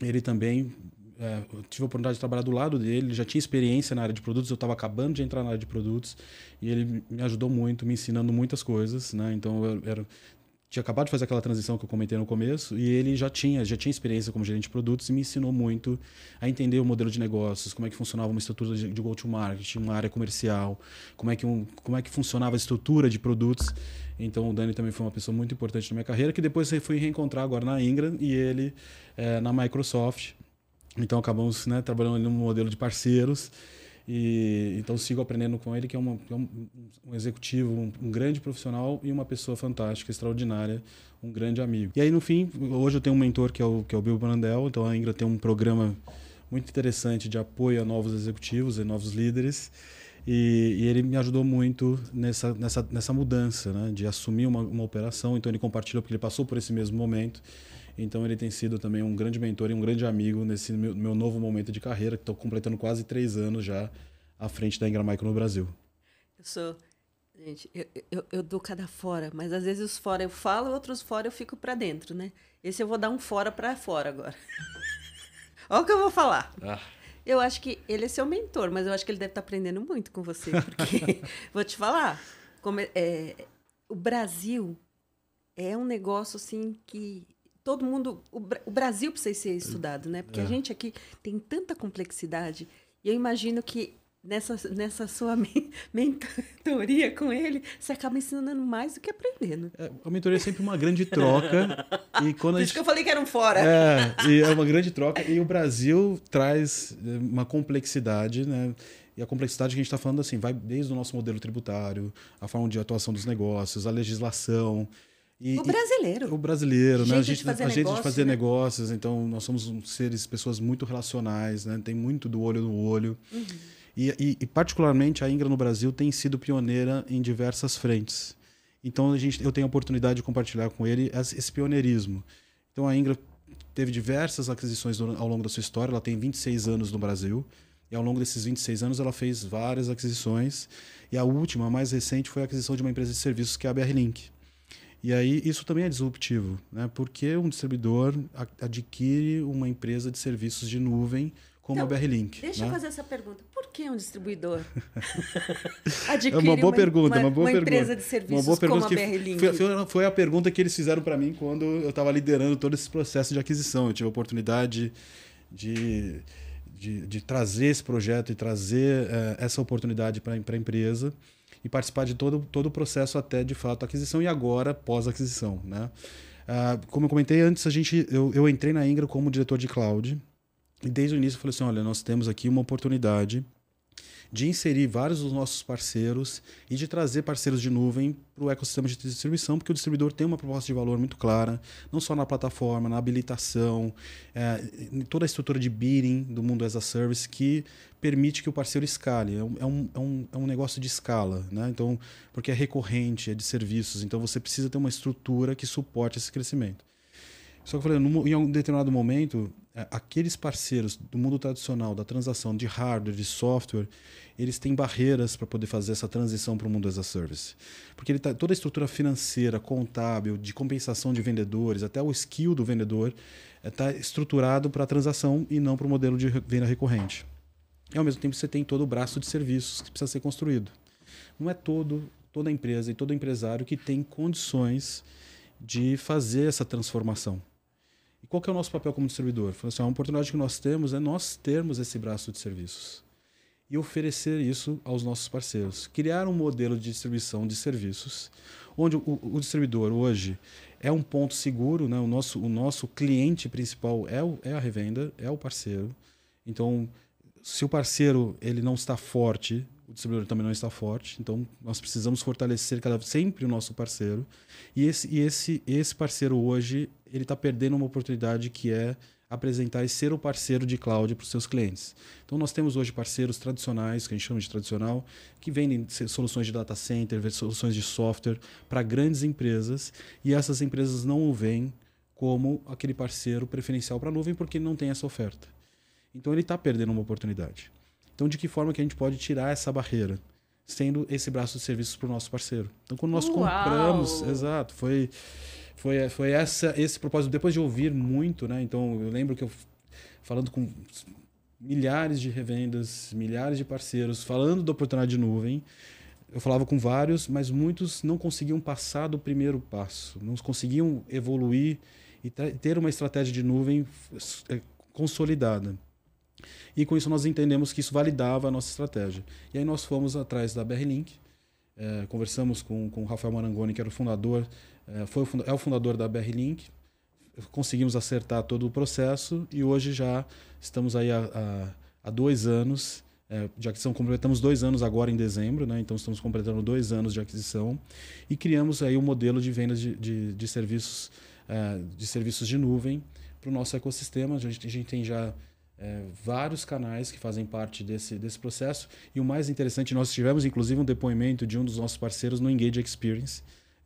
ele também é, tive a oportunidade de trabalhar do lado dele, ele já tinha experiência na área de produtos, eu estava acabando de entrar na área de produtos e ele me ajudou muito, me ensinando muitas coisas, né? Então eu era, tinha acabado de fazer aquela transição que eu comentei no começo e ele já tinha já tinha experiência como gerente de produtos e me ensinou muito a entender o modelo de negócios, como é que funcionava uma estrutura de, de go-to-market, uma área comercial, como é que um, como é que funcionava a estrutura de produtos. Então o Dani também foi uma pessoa muito importante na minha carreira, que depois eu fui reencontrar agora na Ingram e ele é, na Microsoft. Então acabamos né, trabalhando ali num modelo de parceiros. E, então sigo aprendendo com ele, que é, uma, é um, um, executivo, um, um, grande profissional e uma pessoa fantástica, extraordinária, um grande amigo. E aí, no fim, hoje eu tenho um mentor que é o, que é o Bill Brandel, então a Ingra tem um programa muito interessante de apoio a novos executivos e novos líderes. E, e, ele me ajudou muito nessa, nessa, nessa mudança, né? de assumir uma, uma operação. Então ele compartilhou porque ele passou por esse mesmo momento. Então ele tem sido também um grande mentor e um grande amigo nesse meu, meu novo momento de carreira, que estou completando quase três anos já à frente da Ingram Micro no Brasil. Eu sou. Gente, eu, eu, eu, dou cada fora, mas às vezes os fora eu falo, outros fora eu fico para dentro, né? Esse eu vou dar um fora para fora agora. Olha o que eu vou falar. Ah. Eu acho que ele é seu mentor, mas eu acho que ele deve estar tá aprendendo muito com você, porque vou te falar, como é, é, o Brasil é um negócio assim que todo mundo, o, o Brasil precisa ser estudado, né? Porque é. a gente aqui tem tanta complexidade e eu imagino que nessa, nessa sua mentoria com ele, você acaba ensinando mais do que aprendendo. É, a mentoria é sempre uma grande troca. e quando Por gente... isso que eu falei que era um fora. É, e é uma grande troca. E o Brasil traz é, uma complexidade, né? E a complexidade que a gente está falando assim, vai desde o nosso modelo tributário, a forma de atuação dos negócios, a legislação. E, o brasileiro. E, o brasileiro, né? A gente, a gente de fazer né? negócios, então nós somos seres, pessoas muito relacionais, né? Tem muito do olho no olho. Uhum. E, e, e, particularmente a Ingra no Brasil tem sido pioneira em diversas frentes. Então a gente, eu tenho a oportunidade de compartilhar com ele esse pioneirismo. Então a Ingra teve diversas aquisições ao longo da sua história, ela tem 26 anos no Brasil. E ao longo desses 26 anos ela fez várias aquisições. E a última, a mais recente, foi a aquisição de uma empresa de serviços que é a BR Link. E aí isso também é disruptivo, né? Porque um distribuidor adquire uma empresa de serviços de nuvem como então, a BR-Link. Deixa né? eu fazer essa pergunta. Por que um distribuidor adquire é uma boa uma, pergunta, uma, uma boa uma pergunta. empresa de serviços uma boa como a BR-Link? Foi, foi, a pergunta que eles fizeram para mim quando eu estava liderando todo esse processo de aquisição. Eu tive a oportunidade de, de, de trazer esse projeto e trazer uh, essa oportunidade para a empresa. E participar de todo, todo o processo até de fato aquisição e agora pós-aquisição. Né? Ah, como eu comentei antes, a gente, eu, eu entrei na Ingra como diretor de cloud e desde o início eu falei assim: olha, nós temos aqui uma oportunidade de inserir vários dos nossos parceiros e de trazer parceiros de nuvem para o ecossistema de distribuição, porque o distribuidor tem uma proposta de valor muito clara, não só na plataforma, na habilitação, é, em toda a estrutura de bidding do mundo as a service que permite que o parceiro escale. É um, é um, é um, é negócio de escala, né? então, porque é recorrente, é de serviços, então você precisa ter uma estrutura que suporte esse crescimento. Só que eu falei, em um determinado momento, é, aqueles parceiros do mundo tradicional, da transação de hardware, de software, eles têm barreiras para poder fazer essa transição para o mundo as a service. Porque ele tá, toda a estrutura financeira, contábil, de compensação de vendedores, até o skill do vendedor, está é, estruturado para a transação e não para o modelo de venda recorrente. E ao mesmo tempo você tem todo o braço de serviços que precisa ser construído. Não é todo, toda empresa e todo empresário que tem condições de fazer essa transformação. E qual que é o nosso papel como distribuidor? Assim, a oportunidade que nós temos é nós termos esse braço de serviços e oferecer isso aos nossos parceiros. Criar um modelo de distribuição de serviços, onde o, o distribuidor hoje é um ponto seguro, né? o, nosso, o nosso cliente principal é, o, é a revenda, é o parceiro. Então, se o parceiro ele não está forte, o distribuidor também não está forte. Então, nós precisamos fortalecer cada, sempre o nosso parceiro. E esse, e esse, esse parceiro hoje ele está perdendo uma oportunidade que é apresentar e ser o parceiro de cloud para os seus clientes. Então, nós temos hoje parceiros tradicionais, que a gente chama de tradicional, que vendem soluções de data center, soluções de software para grandes empresas, e essas empresas não o veem como aquele parceiro preferencial para a nuvem porque não tem essa oferta. Então, ele está perdendo uma oportunidade. Então, de que forma que a gente pode tirar essa barreira? Sendo esse braço de serviços para o nosso parceiro. Então, quando nós Uau! compramos, exato, foi foi, foi essa, esse propósito. Depois de ouvir muito, né? Então, eu lembro que eu falando com milhares de revendas, milhares de parceiros, falando da oportunidade de nuvem, eu falava com vários, mas muitos não conseguiam passar do primeiro passo, não conseguiam evoluir e ter uma estratégia de nuvem é, consolidada. E com isso nós entendemos que isso validava a nossa estratégia. E aí nós fomos atrás da BR-Link, é, conversamos com, com o Rafael Marangoni, que era o fundador, é, foi o, é o fundador da BR-Link, conseguimos acertar todo o processo e hoje já estamos aí há, há, há dois anos, é, de aquisição, completamos dois anos agora em dezembro, né? então estamos completando dois anos de aquisição e criamos aí um modelo de vendas de, de, de serviços, é, de serviços de nuvem para o nosso ecossistema. A gente, a gente tem já é, vários canais que fazem parte desse, desse processo. E o mais interessante, nós tivemos inclusive um depoimento de um dos nossos parceiros no Engage Experience.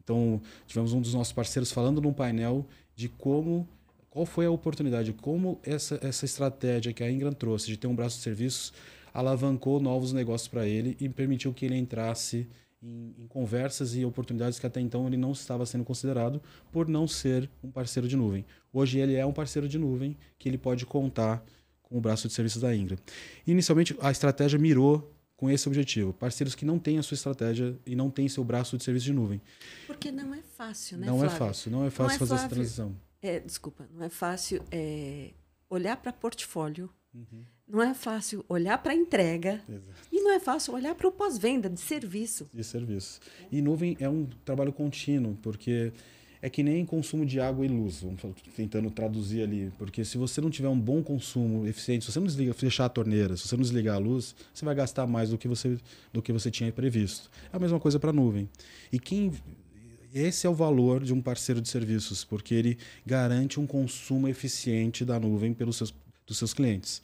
Então, tivemos um dos nossos parceiros falando num painel de como, qual foi a oportunidade, como essa, essa estratégia que a Ingram trouxe de ter um braço de serviços alavancou novos negócios para ele e permitiu que ele entrasse em, em, conversas e oportunidades que até então ele não estava sendo considerado por não ser um parceiro de nuvem. Hoje ele é um parceiro de nuvem que ele pode contar com o braço de serviços da Ingram. Inicialmente, a estratégia mirou com esse objetivo. Parceiros que não têm a sua estratégia e não têm seu braço de serviço de nuvem. Porque não é fácil, né, Não Flávio? é fácil, não é fácil não é fazer essa transição. É, desculpa, não é fácil é, olhar para portfólio, uhum. não é fácil olhar para a entrega Exato. e não é fácil olhar para o pós-venda de serviço. De serviço. E nuvem é um trabalho contínuo, porque é que nem consumo de água e luz, vamos tentando traduzir ali, porque se você não tiver um bom consumo eficiente, se você não desliga, fechar a torneira, se você não desligar a luz, você vai gastar mais do que você do que você tinha previsto. É a mesma coisa para a nuvem. E quem esse é o valor de um parceiro de serviços, porque ele garante um consumo eficiente da nuvem pelos seus dos seus clientes.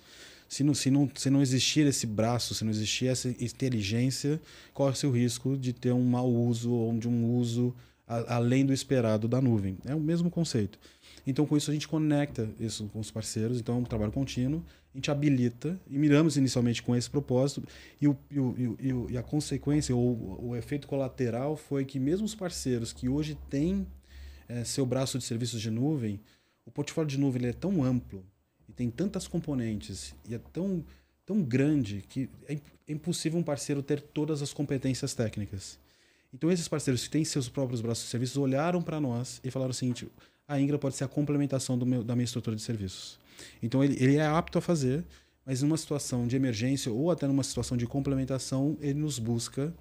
Se não, se, não, se não existir esse braço, se não existir essa inteligência, corre-se o risco de ter um mau uso ou de um uso a, além do esperado da nuvem. É o mesmo conceito. Então, com isso, a gente conecta isso com os parceiros. Então, é um trabalho contínuo. A gente habilita e miramos inicialmente com esse propósito. E, o, e, o, e, a consequência, ou o efeito colateral, foi que mesmo os parceiros que hoje têm é, seu braço de serviços de nuvem, o portfólio de nuvem é tão amplo e tem tantas componentes e é tão, tão grande que é, é impossível um parceiro ter todas as competências técnicas. Então, esses parceiros que têm seus próprios braços de serviços olharam para nós e falaram o seguinte: a Ingra pode ser a complementação meu, da minha estrutura de serviços. Então, ele, ele é apto a fazer, mas numa situação de emergência ou até numa situação de complementação, ele nos busca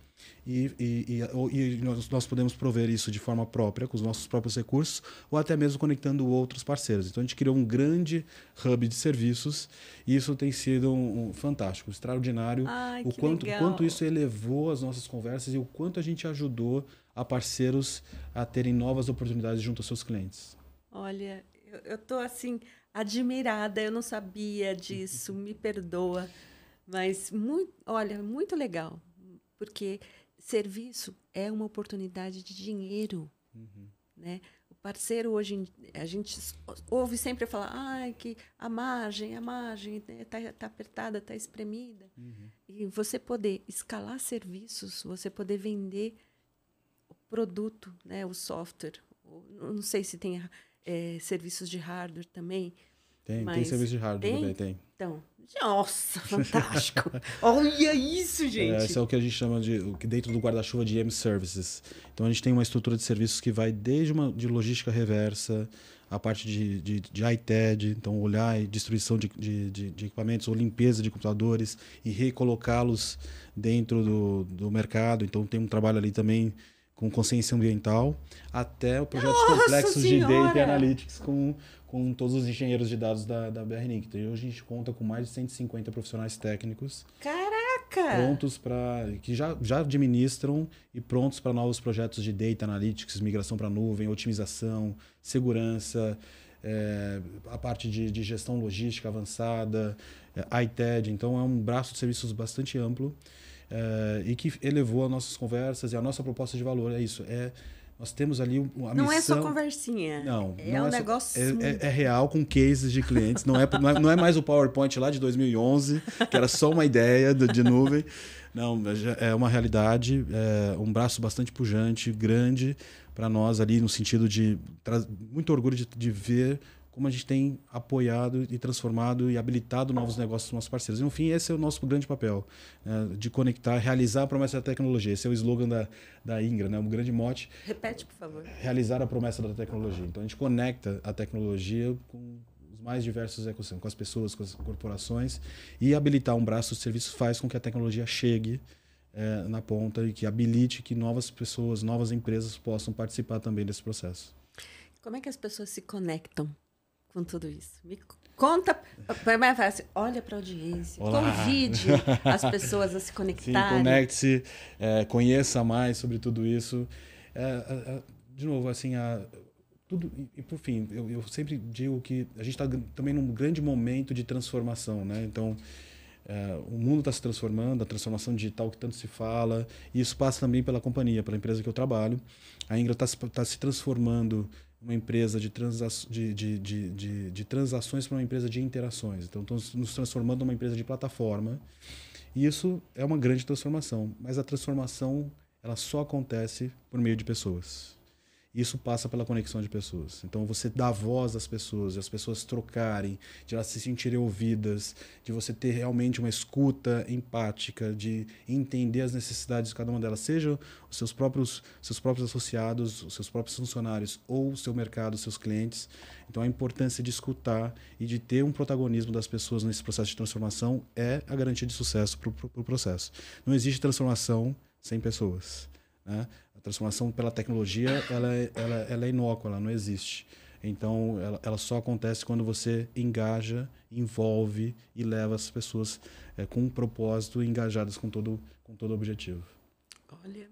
e, e, e, e nós, nós, podemos prover isso de forma própria, com os nossos próprios recursos, ou até mesmo conectando outros parceiros. Então a gente criou um grande hub de serviços e isso tem sido um, um fantástico, extraordinário. Ai, o quanto, quanto isso elevou as nossas conversas e o quanto a gente ajudou a parceiros a terem novas oportunidades junto aos seus clientes. Olha, eu estou assim admirada, eu não sabia disso, me perdoa, mas muito, olha, muito legal, porque serviço é uma oportunidade de dinheiro, uhum. né? O parceiro hoje a gente ouve sempre falar, ai que a margem, a margem está né, tá apertada, está espremida, uhum. e você poder escalar serviços, você poder vender o produto, né? O software, não sei se tem é, serviços de hardware também. Tem, tem serviço de hardware tem? também, tem. Então, nossa, fantástico. Olha isso, gente. É, esse é o que a gente chama de, dentro do guarda-chuva de M-Services. Então, a gente tem uma estrutura de serviços que vai desde uma de logística reversa, a parte de, de, de ITED, então olhar e destruição de, de, de, equipamentos ou limpeza de computadores e recolocá-los dentro do, do mercado. Então, tem um trabalho ali também com consciência ambiental, até projetos Nossa complexos senhora! de data analytics com, com todos os engenheiros de dados da, da BRNIC. Então, hoje a gente conta com mais de 150 profissionais técnicos. Caraca! Prontos para. que já, já administram e prontos para novos projetos de data analytics, migração para nuvem, otimização, segurança. É, a parte de, de, gestão logística avançada, é, ITED, então é um braço de serviços bastante amplo é, e que elevou as nossas conversas e a nossa proposta de valor. É isso. É, nós temos ali uma não missão... é só conversinha. Não. É não um é negócio... Só, é, é, é, real, com cases de clientes. Não é, não é, não é mais o PowerPoint lá de 2011, que era só uma ideia de nuvem. Não, é uma realidade, é um braço bastante pujante, grande para nós ali, no sentido de... Muito orgulho de, de ver como a gente tem apoiado e transformado e habilitado novos negócios dos nossos parceiros. Enfim, esse é o nosso grande papel, né? de conectar, realizar a promessa da tecnologia. Esse é o slogan da, da Ingra, né? um grande mote. Repete, por favor. Realizar a promessa da tecnologia. Então, a gente conecta a tecnologia com os mais diversos ecossistemas, com as pessoas, com as corporações, e habilitar um braço de serviço faz com que a tecnologia chegue é, na ponta e que habilite que novas pessoas, novas empresas possam participar também desse processo. Como é que as pessoas se conectam com tudo isso? Me conta, é mais fácil, olha para a audiência, Olá. convide as pessoas a se conectarem. Conecte-se, é, conheça mais sobre tudo isso. É, é, é de novo, assim, a, tudo e, por fim, eu, eu, sempre digo que a gente está também num grande momento de transformação, né? Então, é, o mundo está se transformando, a transformação digital que tanto se fala, e isso passa também pela companhia, pela empresa que eu trabalho. A Ingra está tá se transformando uma empresa de, transa de, de, de, de, de transações para uma empresa de interações. Então, estamos nos transformando numa empresa de plataforma. E isso é uma grande transformação. Mas a transformação ela só acontece por meio de pessoas. Isso passa pela conexão de pessoas. Então você dá voz às pessoas, de as pessoas trocarem, de elas se sentirem ouvidas, de você ter realmente uma escuta empática, de entender as necessidades de cada uma delas, seja os seus próprios, seus próprios associados, os seus próprios funcionários ou o seu mercado, os seus clientes. Então a importância de escutar e de ter um protagonismo das pessoas nesse processo de transformação é a garantia de sucesso para o pro processo. Não existe transformação sem pessoas. Né? Transformação pela tecnologia ela é, ela, ela é inócua, ela não existe. Então, ela, ela só acontece quando você engaja, envolve e leva as pessoas é, com um propósito engajadas com todo, com todo o objetivo. Olha,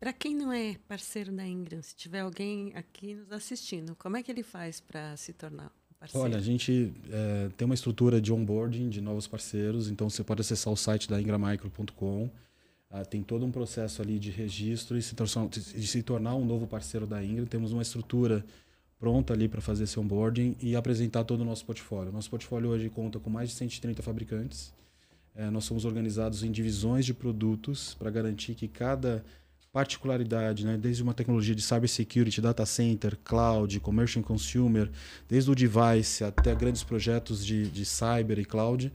para quem não é parceiro da Ingram, se tiver alguém aqui nos assistindo, como é que ele faz para se tornar parceiro? Olha, a gente é, tem uma estrutura de onboarding de novos parceiros, então você pode acessar o site da ingramicro.com ah, tem todo um processo ali de registro e se, de se tornar um novo parceiro da Ingram. Temos uma estrutura pronta ali para fazer esse onboarding e apresentar todo o nosso portfólio. Nosso portfólio hoje conta com mais de 130 fabricantes. É, nós somos organizados em divisões de produtos para garantir que cada particularidade, né, desde uma tecnologia de cybersecurity, data center, cloud, commercial and consumer, desde o device até grandes projetos de, de cyber e cloud,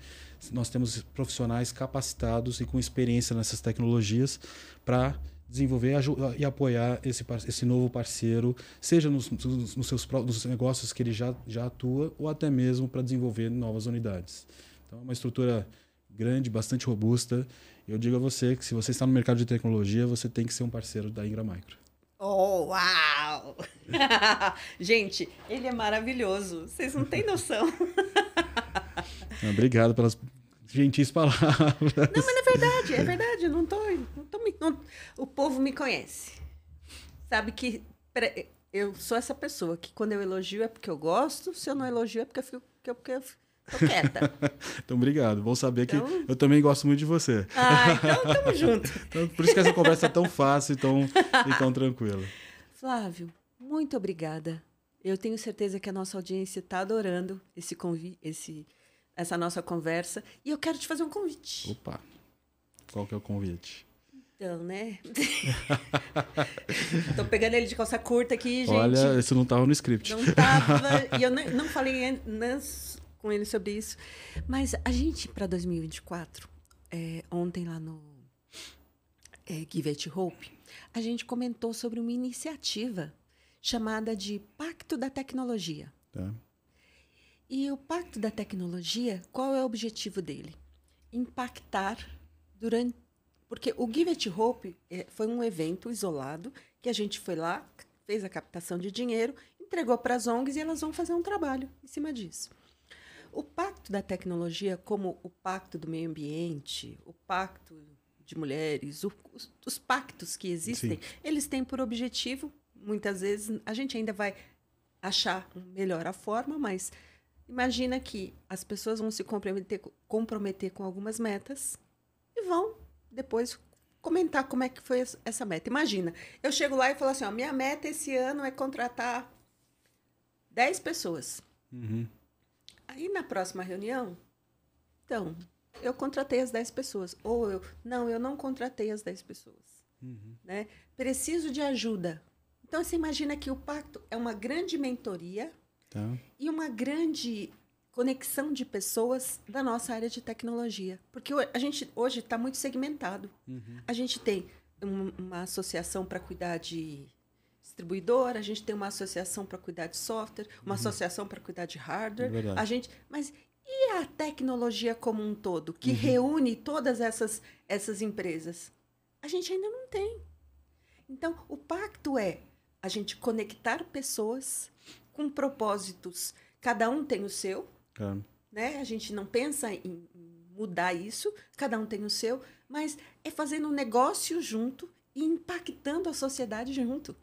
nós temos profissionais capacitados e com experiência nessas tecnologias para desenvolver e apoiar esse, esse novo parceiro, seja nos, nos, seus nos negócios que ele já, já atua, ou até mesmo para desenvolver novas unidades. Então, é uma estrutura grande, bastante robusta. Eu digo a você que se você está no mercado de tecnologia, você tem que ser um parceiro da Ingra Micro. Oh, uau! Gente, ele é maravilhoso. Vocês não têm noção. Obrigado pelas gentis palavras. Não, mas é verdade, é verdade. Eu não tô, não tô não, o povo me conhece. Sabe que eu sou essa pessoa que quando eu elogio é porque eu gosto, se eu não elogio é porque eu fico, porque eu quieta. então, obrigado. Bom saber então... que eu também gosto muito de você. Ah, então tamo junto. então, por isso que essa conversa é tão fácil e tão, e tão tranquila. Flávio, muito obrigada. Eu tenho certeza que a nossa audiência está adorando esse convite, esse essa nossa conversa. E eu quero te fazer um convite. Opa! Qual que é o convite? Então, né? Tô pegando ele de calça curta aqui, gente. Olha, isso não estava no script. Não estava. e eu não, não falei com ele sobre isso. Mas a gente, para 2024, é, ontem lá no é, Give It Hope, a gente comentou sobre uma iniciativa chamada de Pacto da Tecnologia. Tá. E o Pacto da Tecnologia, qual é o objetivo dele? Impactar durante. Porque o Give It Hope é, foi um evento isolado que a gente foi lá, fez a captação de dinheiro, entregou para as ONGs e elas vão fazer um trabalho em cima disso. O Pacto da Tecnologia, como o Pacto do Meio Ambiente, o Pacto de Mulheres, o, os, os, pactos que existem, Sim. eles têm por objetivo, muitas vezes, a gente ainda vai achar melhor a forma, mas Imagina que as pessoas vão se comprometer, comprometer com algumas metas e vão depois comentar como é que foi essa meta. Imagina, eu chego lá e falo assim, ó, minha meta esse ano é contratar 10 pessoas. Uhum. Aí na próxima reunião, então, eu contratei as 10 pessoas. Ou eu, não, eu não contratei as 10 pessoas. Uhum. Né? Preciso de ajuda. Então, você imagina que o pacto é uma grande mentoria Tá. E uma grande conexão de pessoas da nossa área de tecnologia. Porque a gente hoje está muito segmentado. Uhum. A gente tem um, uma associação para cuidar de distribuidor, a gente tem uma associação para cuidar de software, uma uhum. associação para cuidar de hardware. É a gente, mas e a tecnologia como um todo, que uhum. reúne todas essas, essas empresas? A gente ainda não tem. Então, o pacto é a gente conectar pessoas com propósitos. Cada um tem o seu, é. né? A gente não pensa em mudar isso, cada um tem o seu, mas é fazendo um negócio junto e impactando a sociedade junto.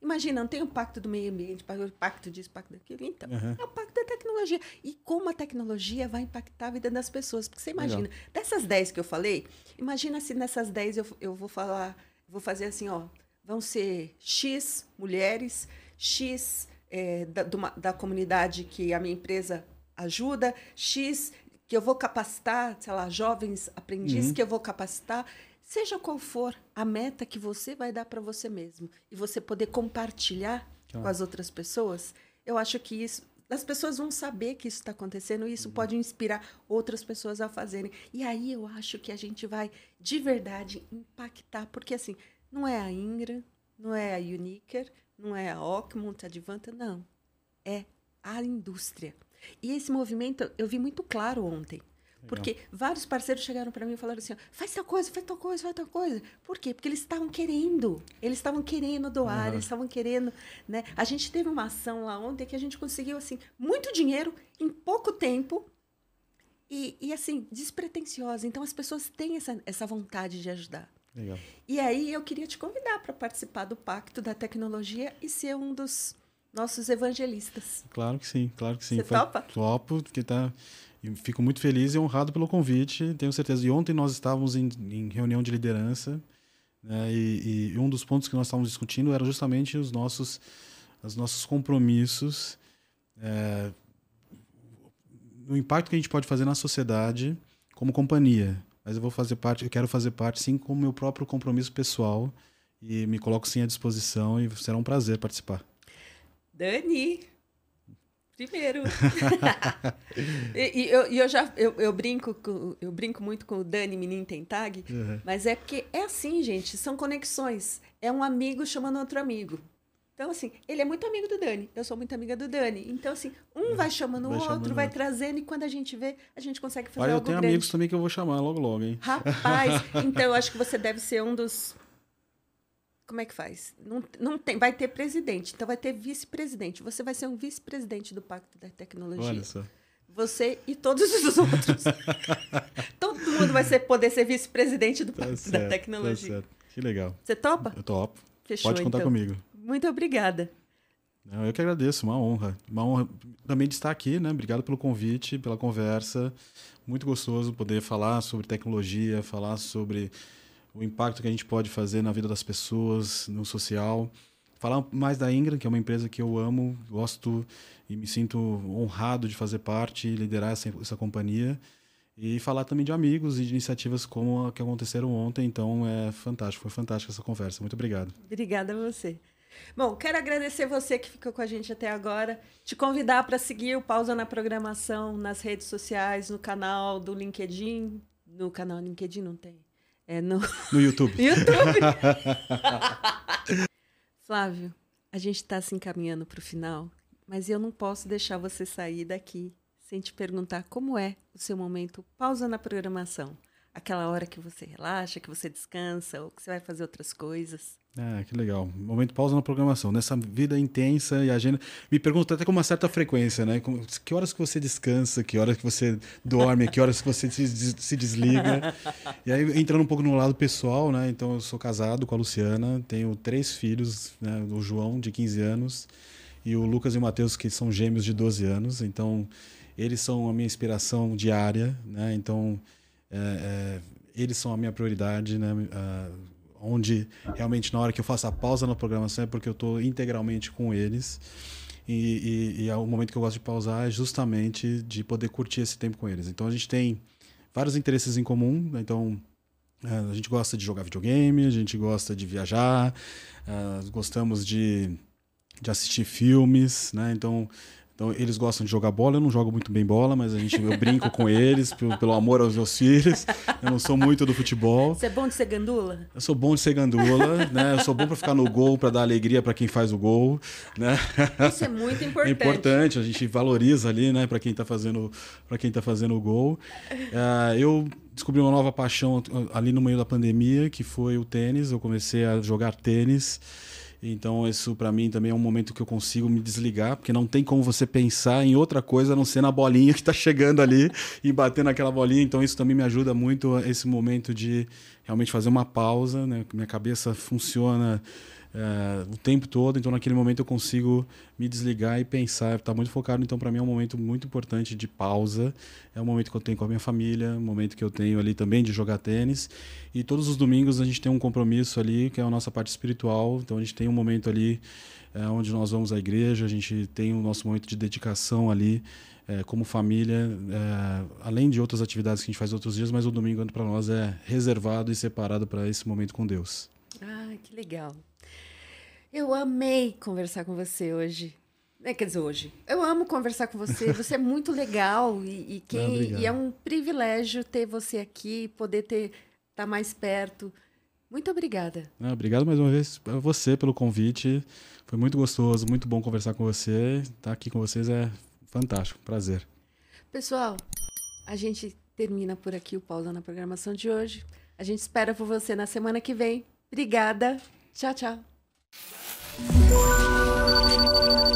Imagina, não tem o pacto do meio ambiente, o pacto disso, o pacto daquilo. Então, uhum. é o pacto da tecnologia. E como a tecnologia vai impactar a vida das pessoas. Porque você imagina, Legal. dessas 10 que eu falei, imagina se nessas 10 eu, eu vou falar, vou fazer assim, ó, vão ser X mulheres, X é, da, da comunidade que a minha empresa ajuda, X que eu vou capacitar, sei lá, jovens aprendizes uhum. que eu vou capacitar, seja qual for a meta que você vai dar para você mesmo e você poder compartilhar com as outras pessoas, eu acho que isso as pessoas vão saber que isso está acontecendo e isso uhum. pode inspirar outras pessoas a fazerem. E aí eu acho que a gente vai de verdade impactar, porque assim, não é a Ingra, não é a Uniker, não é a Ockmont, a Advanta, não. É a indústria. E esse movimento eu vi muito claro ontem. Porque Legal. vários parceiros chegaram para mim e falaram assim: faz tal coisa, faz tal coisa, faz tal coisa. Por quê? Porque eles estavam querendo. Eles estavam querendo doar, uhum. eles estavam querendo. Né? A gente teve uma ação lá ontem que a gente conseguiu assim muito dinheiro em pouco tempo e, e assim, despretensiosa. Então as pessoas têm essa, essa vontade de ajudar. Legal. E aí eu queria te convidar para participar do Pacto da Tecnologia e ser um dos nossos evangelistas. Claro que sim, claro que sim. Você topa? Topo, porque tá. Fico muito feliz e honrado pelo convite, tenho certeza. E ontem nós estávamos em, em reunião de liderança né, e, e, um dos pontos que nós estávamos discutindo era justamente os nossos, os nossos compromissos, é, o impacto que a gente pode fazer na sociedade como companhia mas eu vou fazer parte, eu quero fazer parte sim com o meu próprio compromisso pessoal e me coloco sim à disposição e será um prazer participar. Dani, Primeiro. e, e, eu, eu, já eu, eu, brinco com, eu brinco muito com o Dani Menino Tem Tag, uhum. mas é porque é assim, gente, são conexões. É um amigo chamando outro amigo. Então, assim, ele é muito amigo do Dani, eu sou muito amiga do Dani. Então, assim, um vai chamando o outro, chamando vai trazendo, e quando a gente vê, a gente consegue fazer Olha, algo eu tenho grande. amigos também que eu vou chamar logo logo, hein? Rapaz, então eu acho que você deve ser um dos como é que faz? Não, não tem, vai ter presidente, então vai ter vice-presidente. Você vai ser um vice-presidente do Pacto da Tecnologia. Olha só. Você e todos os outros. Todo mundo vai ser, poder ser vice-presidente do tá Pacto certo, da tá Tecnologia. Tá certo. Que legal. Você topa? Eu topo. Fechou, Pode contar então. comigo. Muito obrigada. Eu que agradeço, uma honra. Uma honra também de estar aqui, né? Obrigado pelo convite, pela conversa. Muito gostoso poder falar sobre tecnologia, falar sobre o impacto que a gente pode fazer na vida das pessoas, no social. Falar mais da Ingram, que é uma empresa que eu amo, gosto e me sinto honrado de fazer parte e liderar essa, essa companhia. E falar também de amigos e de iniciativas como a que aconteceram ontem. Então é fantástico, foi fantástica essa conversa. Muito obrigado. Obrigada a você. Bom, quero agradecer você que ficou com a gente até agora. Te convidar para seguir o Pausa na Programação nas redes sociais, no canal do LinkedIn. No canal LinkedIn não tem. É no, no YouTube. YouTube. Flávio, a gente está se encaminhando para o final, mas eu não posso deixar você sair daqui sem te perguntar como é o seu momento pausa na programação. Aquela hora que você relaxa, que você descansa ou que você vai fazer outras coisas. Ah, que legal. Momento pausa na programação. Nessa vida intensa e agenda. Me pergunto até com uma certa frequência, né? Que horas que você descansa, que horas que você dorme, que horas que você se desliga. e aí, entrando um pouco no lado pessoal, né? Então, eu sou casado com a Luciana, tenho três filhos, né? O João, de 15 anos, e o Lucas e o Matheus, que são gêmeos de 12 anos. Então, eles são a minha inspiração diária, né? Então, é, é, eles são a minha prioridade, né? Uh, onde realmente na hora que eu faço a pausa na programação é porque eu estou integralmente com eles. E, e, e, é o momento que eu gosto de pausar é justamente de poder curtir esse tempo com eles. Então a gente tem vários interesses em comum. Né? Então é, a gente gosta de jogar videogame, a gente gosta de viajar, uh, gostamos de, de assistir filmes, né? Então então, eles gostam de jogar bola, eu não jogo muito bem bola, mas a gente, eu brinco com eles pelo, pelo, amor aos meus filhos. Eu não sou muito do futebol. Você é bom de ser gandula? Eu sou bom de ser gandula, né? Eu sou bom para ficar no gol, para dar alegria para quem faz o gol, né? Isso é muito importante. É importante, a gente valoriza ali, né, para quem está fazendo, para quem tá fazendo o gol. Uh, eu descobri uma nova paixão ali no meio da pandemia, que foi o tênis. Eu comecei a jogar tênis. Então, isso para mim também é um momento que eu consigo me desligar, porque não tem como você pensar em outra coisa a não ser na bolinha que está chegando ali e bater naquela bolinha. Então, isso também me ajuda muito esse momento de realmente fazer uma pausa, né? Minha cabeça funciona é, o tempo todo, então naquele momento eu consigo me desligar e pensar, estar tá muito focado. Então, para mim é um momento muito importante de pausa. É um momento que eu tenho com a minha família, um momento que eu tenho ali também de jogar tênis. E todos os domingos a gente tem um compromisso ali, que é a nossa parte espiritual. Então, a gente tem um momento ali é, onde nós vamos à igreja, a gente tem o nosso momento de dedicação ali. É, como família, é, além de outras atividades que a gente faz outros dias, mas o domingo para nós é reservado e separado para esse momento com Deus. Ah, que legal. Eu amei conversar com você hoje. É, quer dizer, hoje. Eu amo conversar com você. Você é muito legal e, e quem, Não, e é um privilégio ter você aqui, poder ter estar tá mais perto. Muito obrigada. Não, obrigado mais uma vez a você pelo convite. Foi muito gostoso, muito bom conversar com você. Estar tá aqui com vocês é fantástico, prazer. Pessoal, a gente termina por aqui o pausa na programação de hoje. A gente espera por você na semana que vem. Obrigada. Tchau, tchau. Música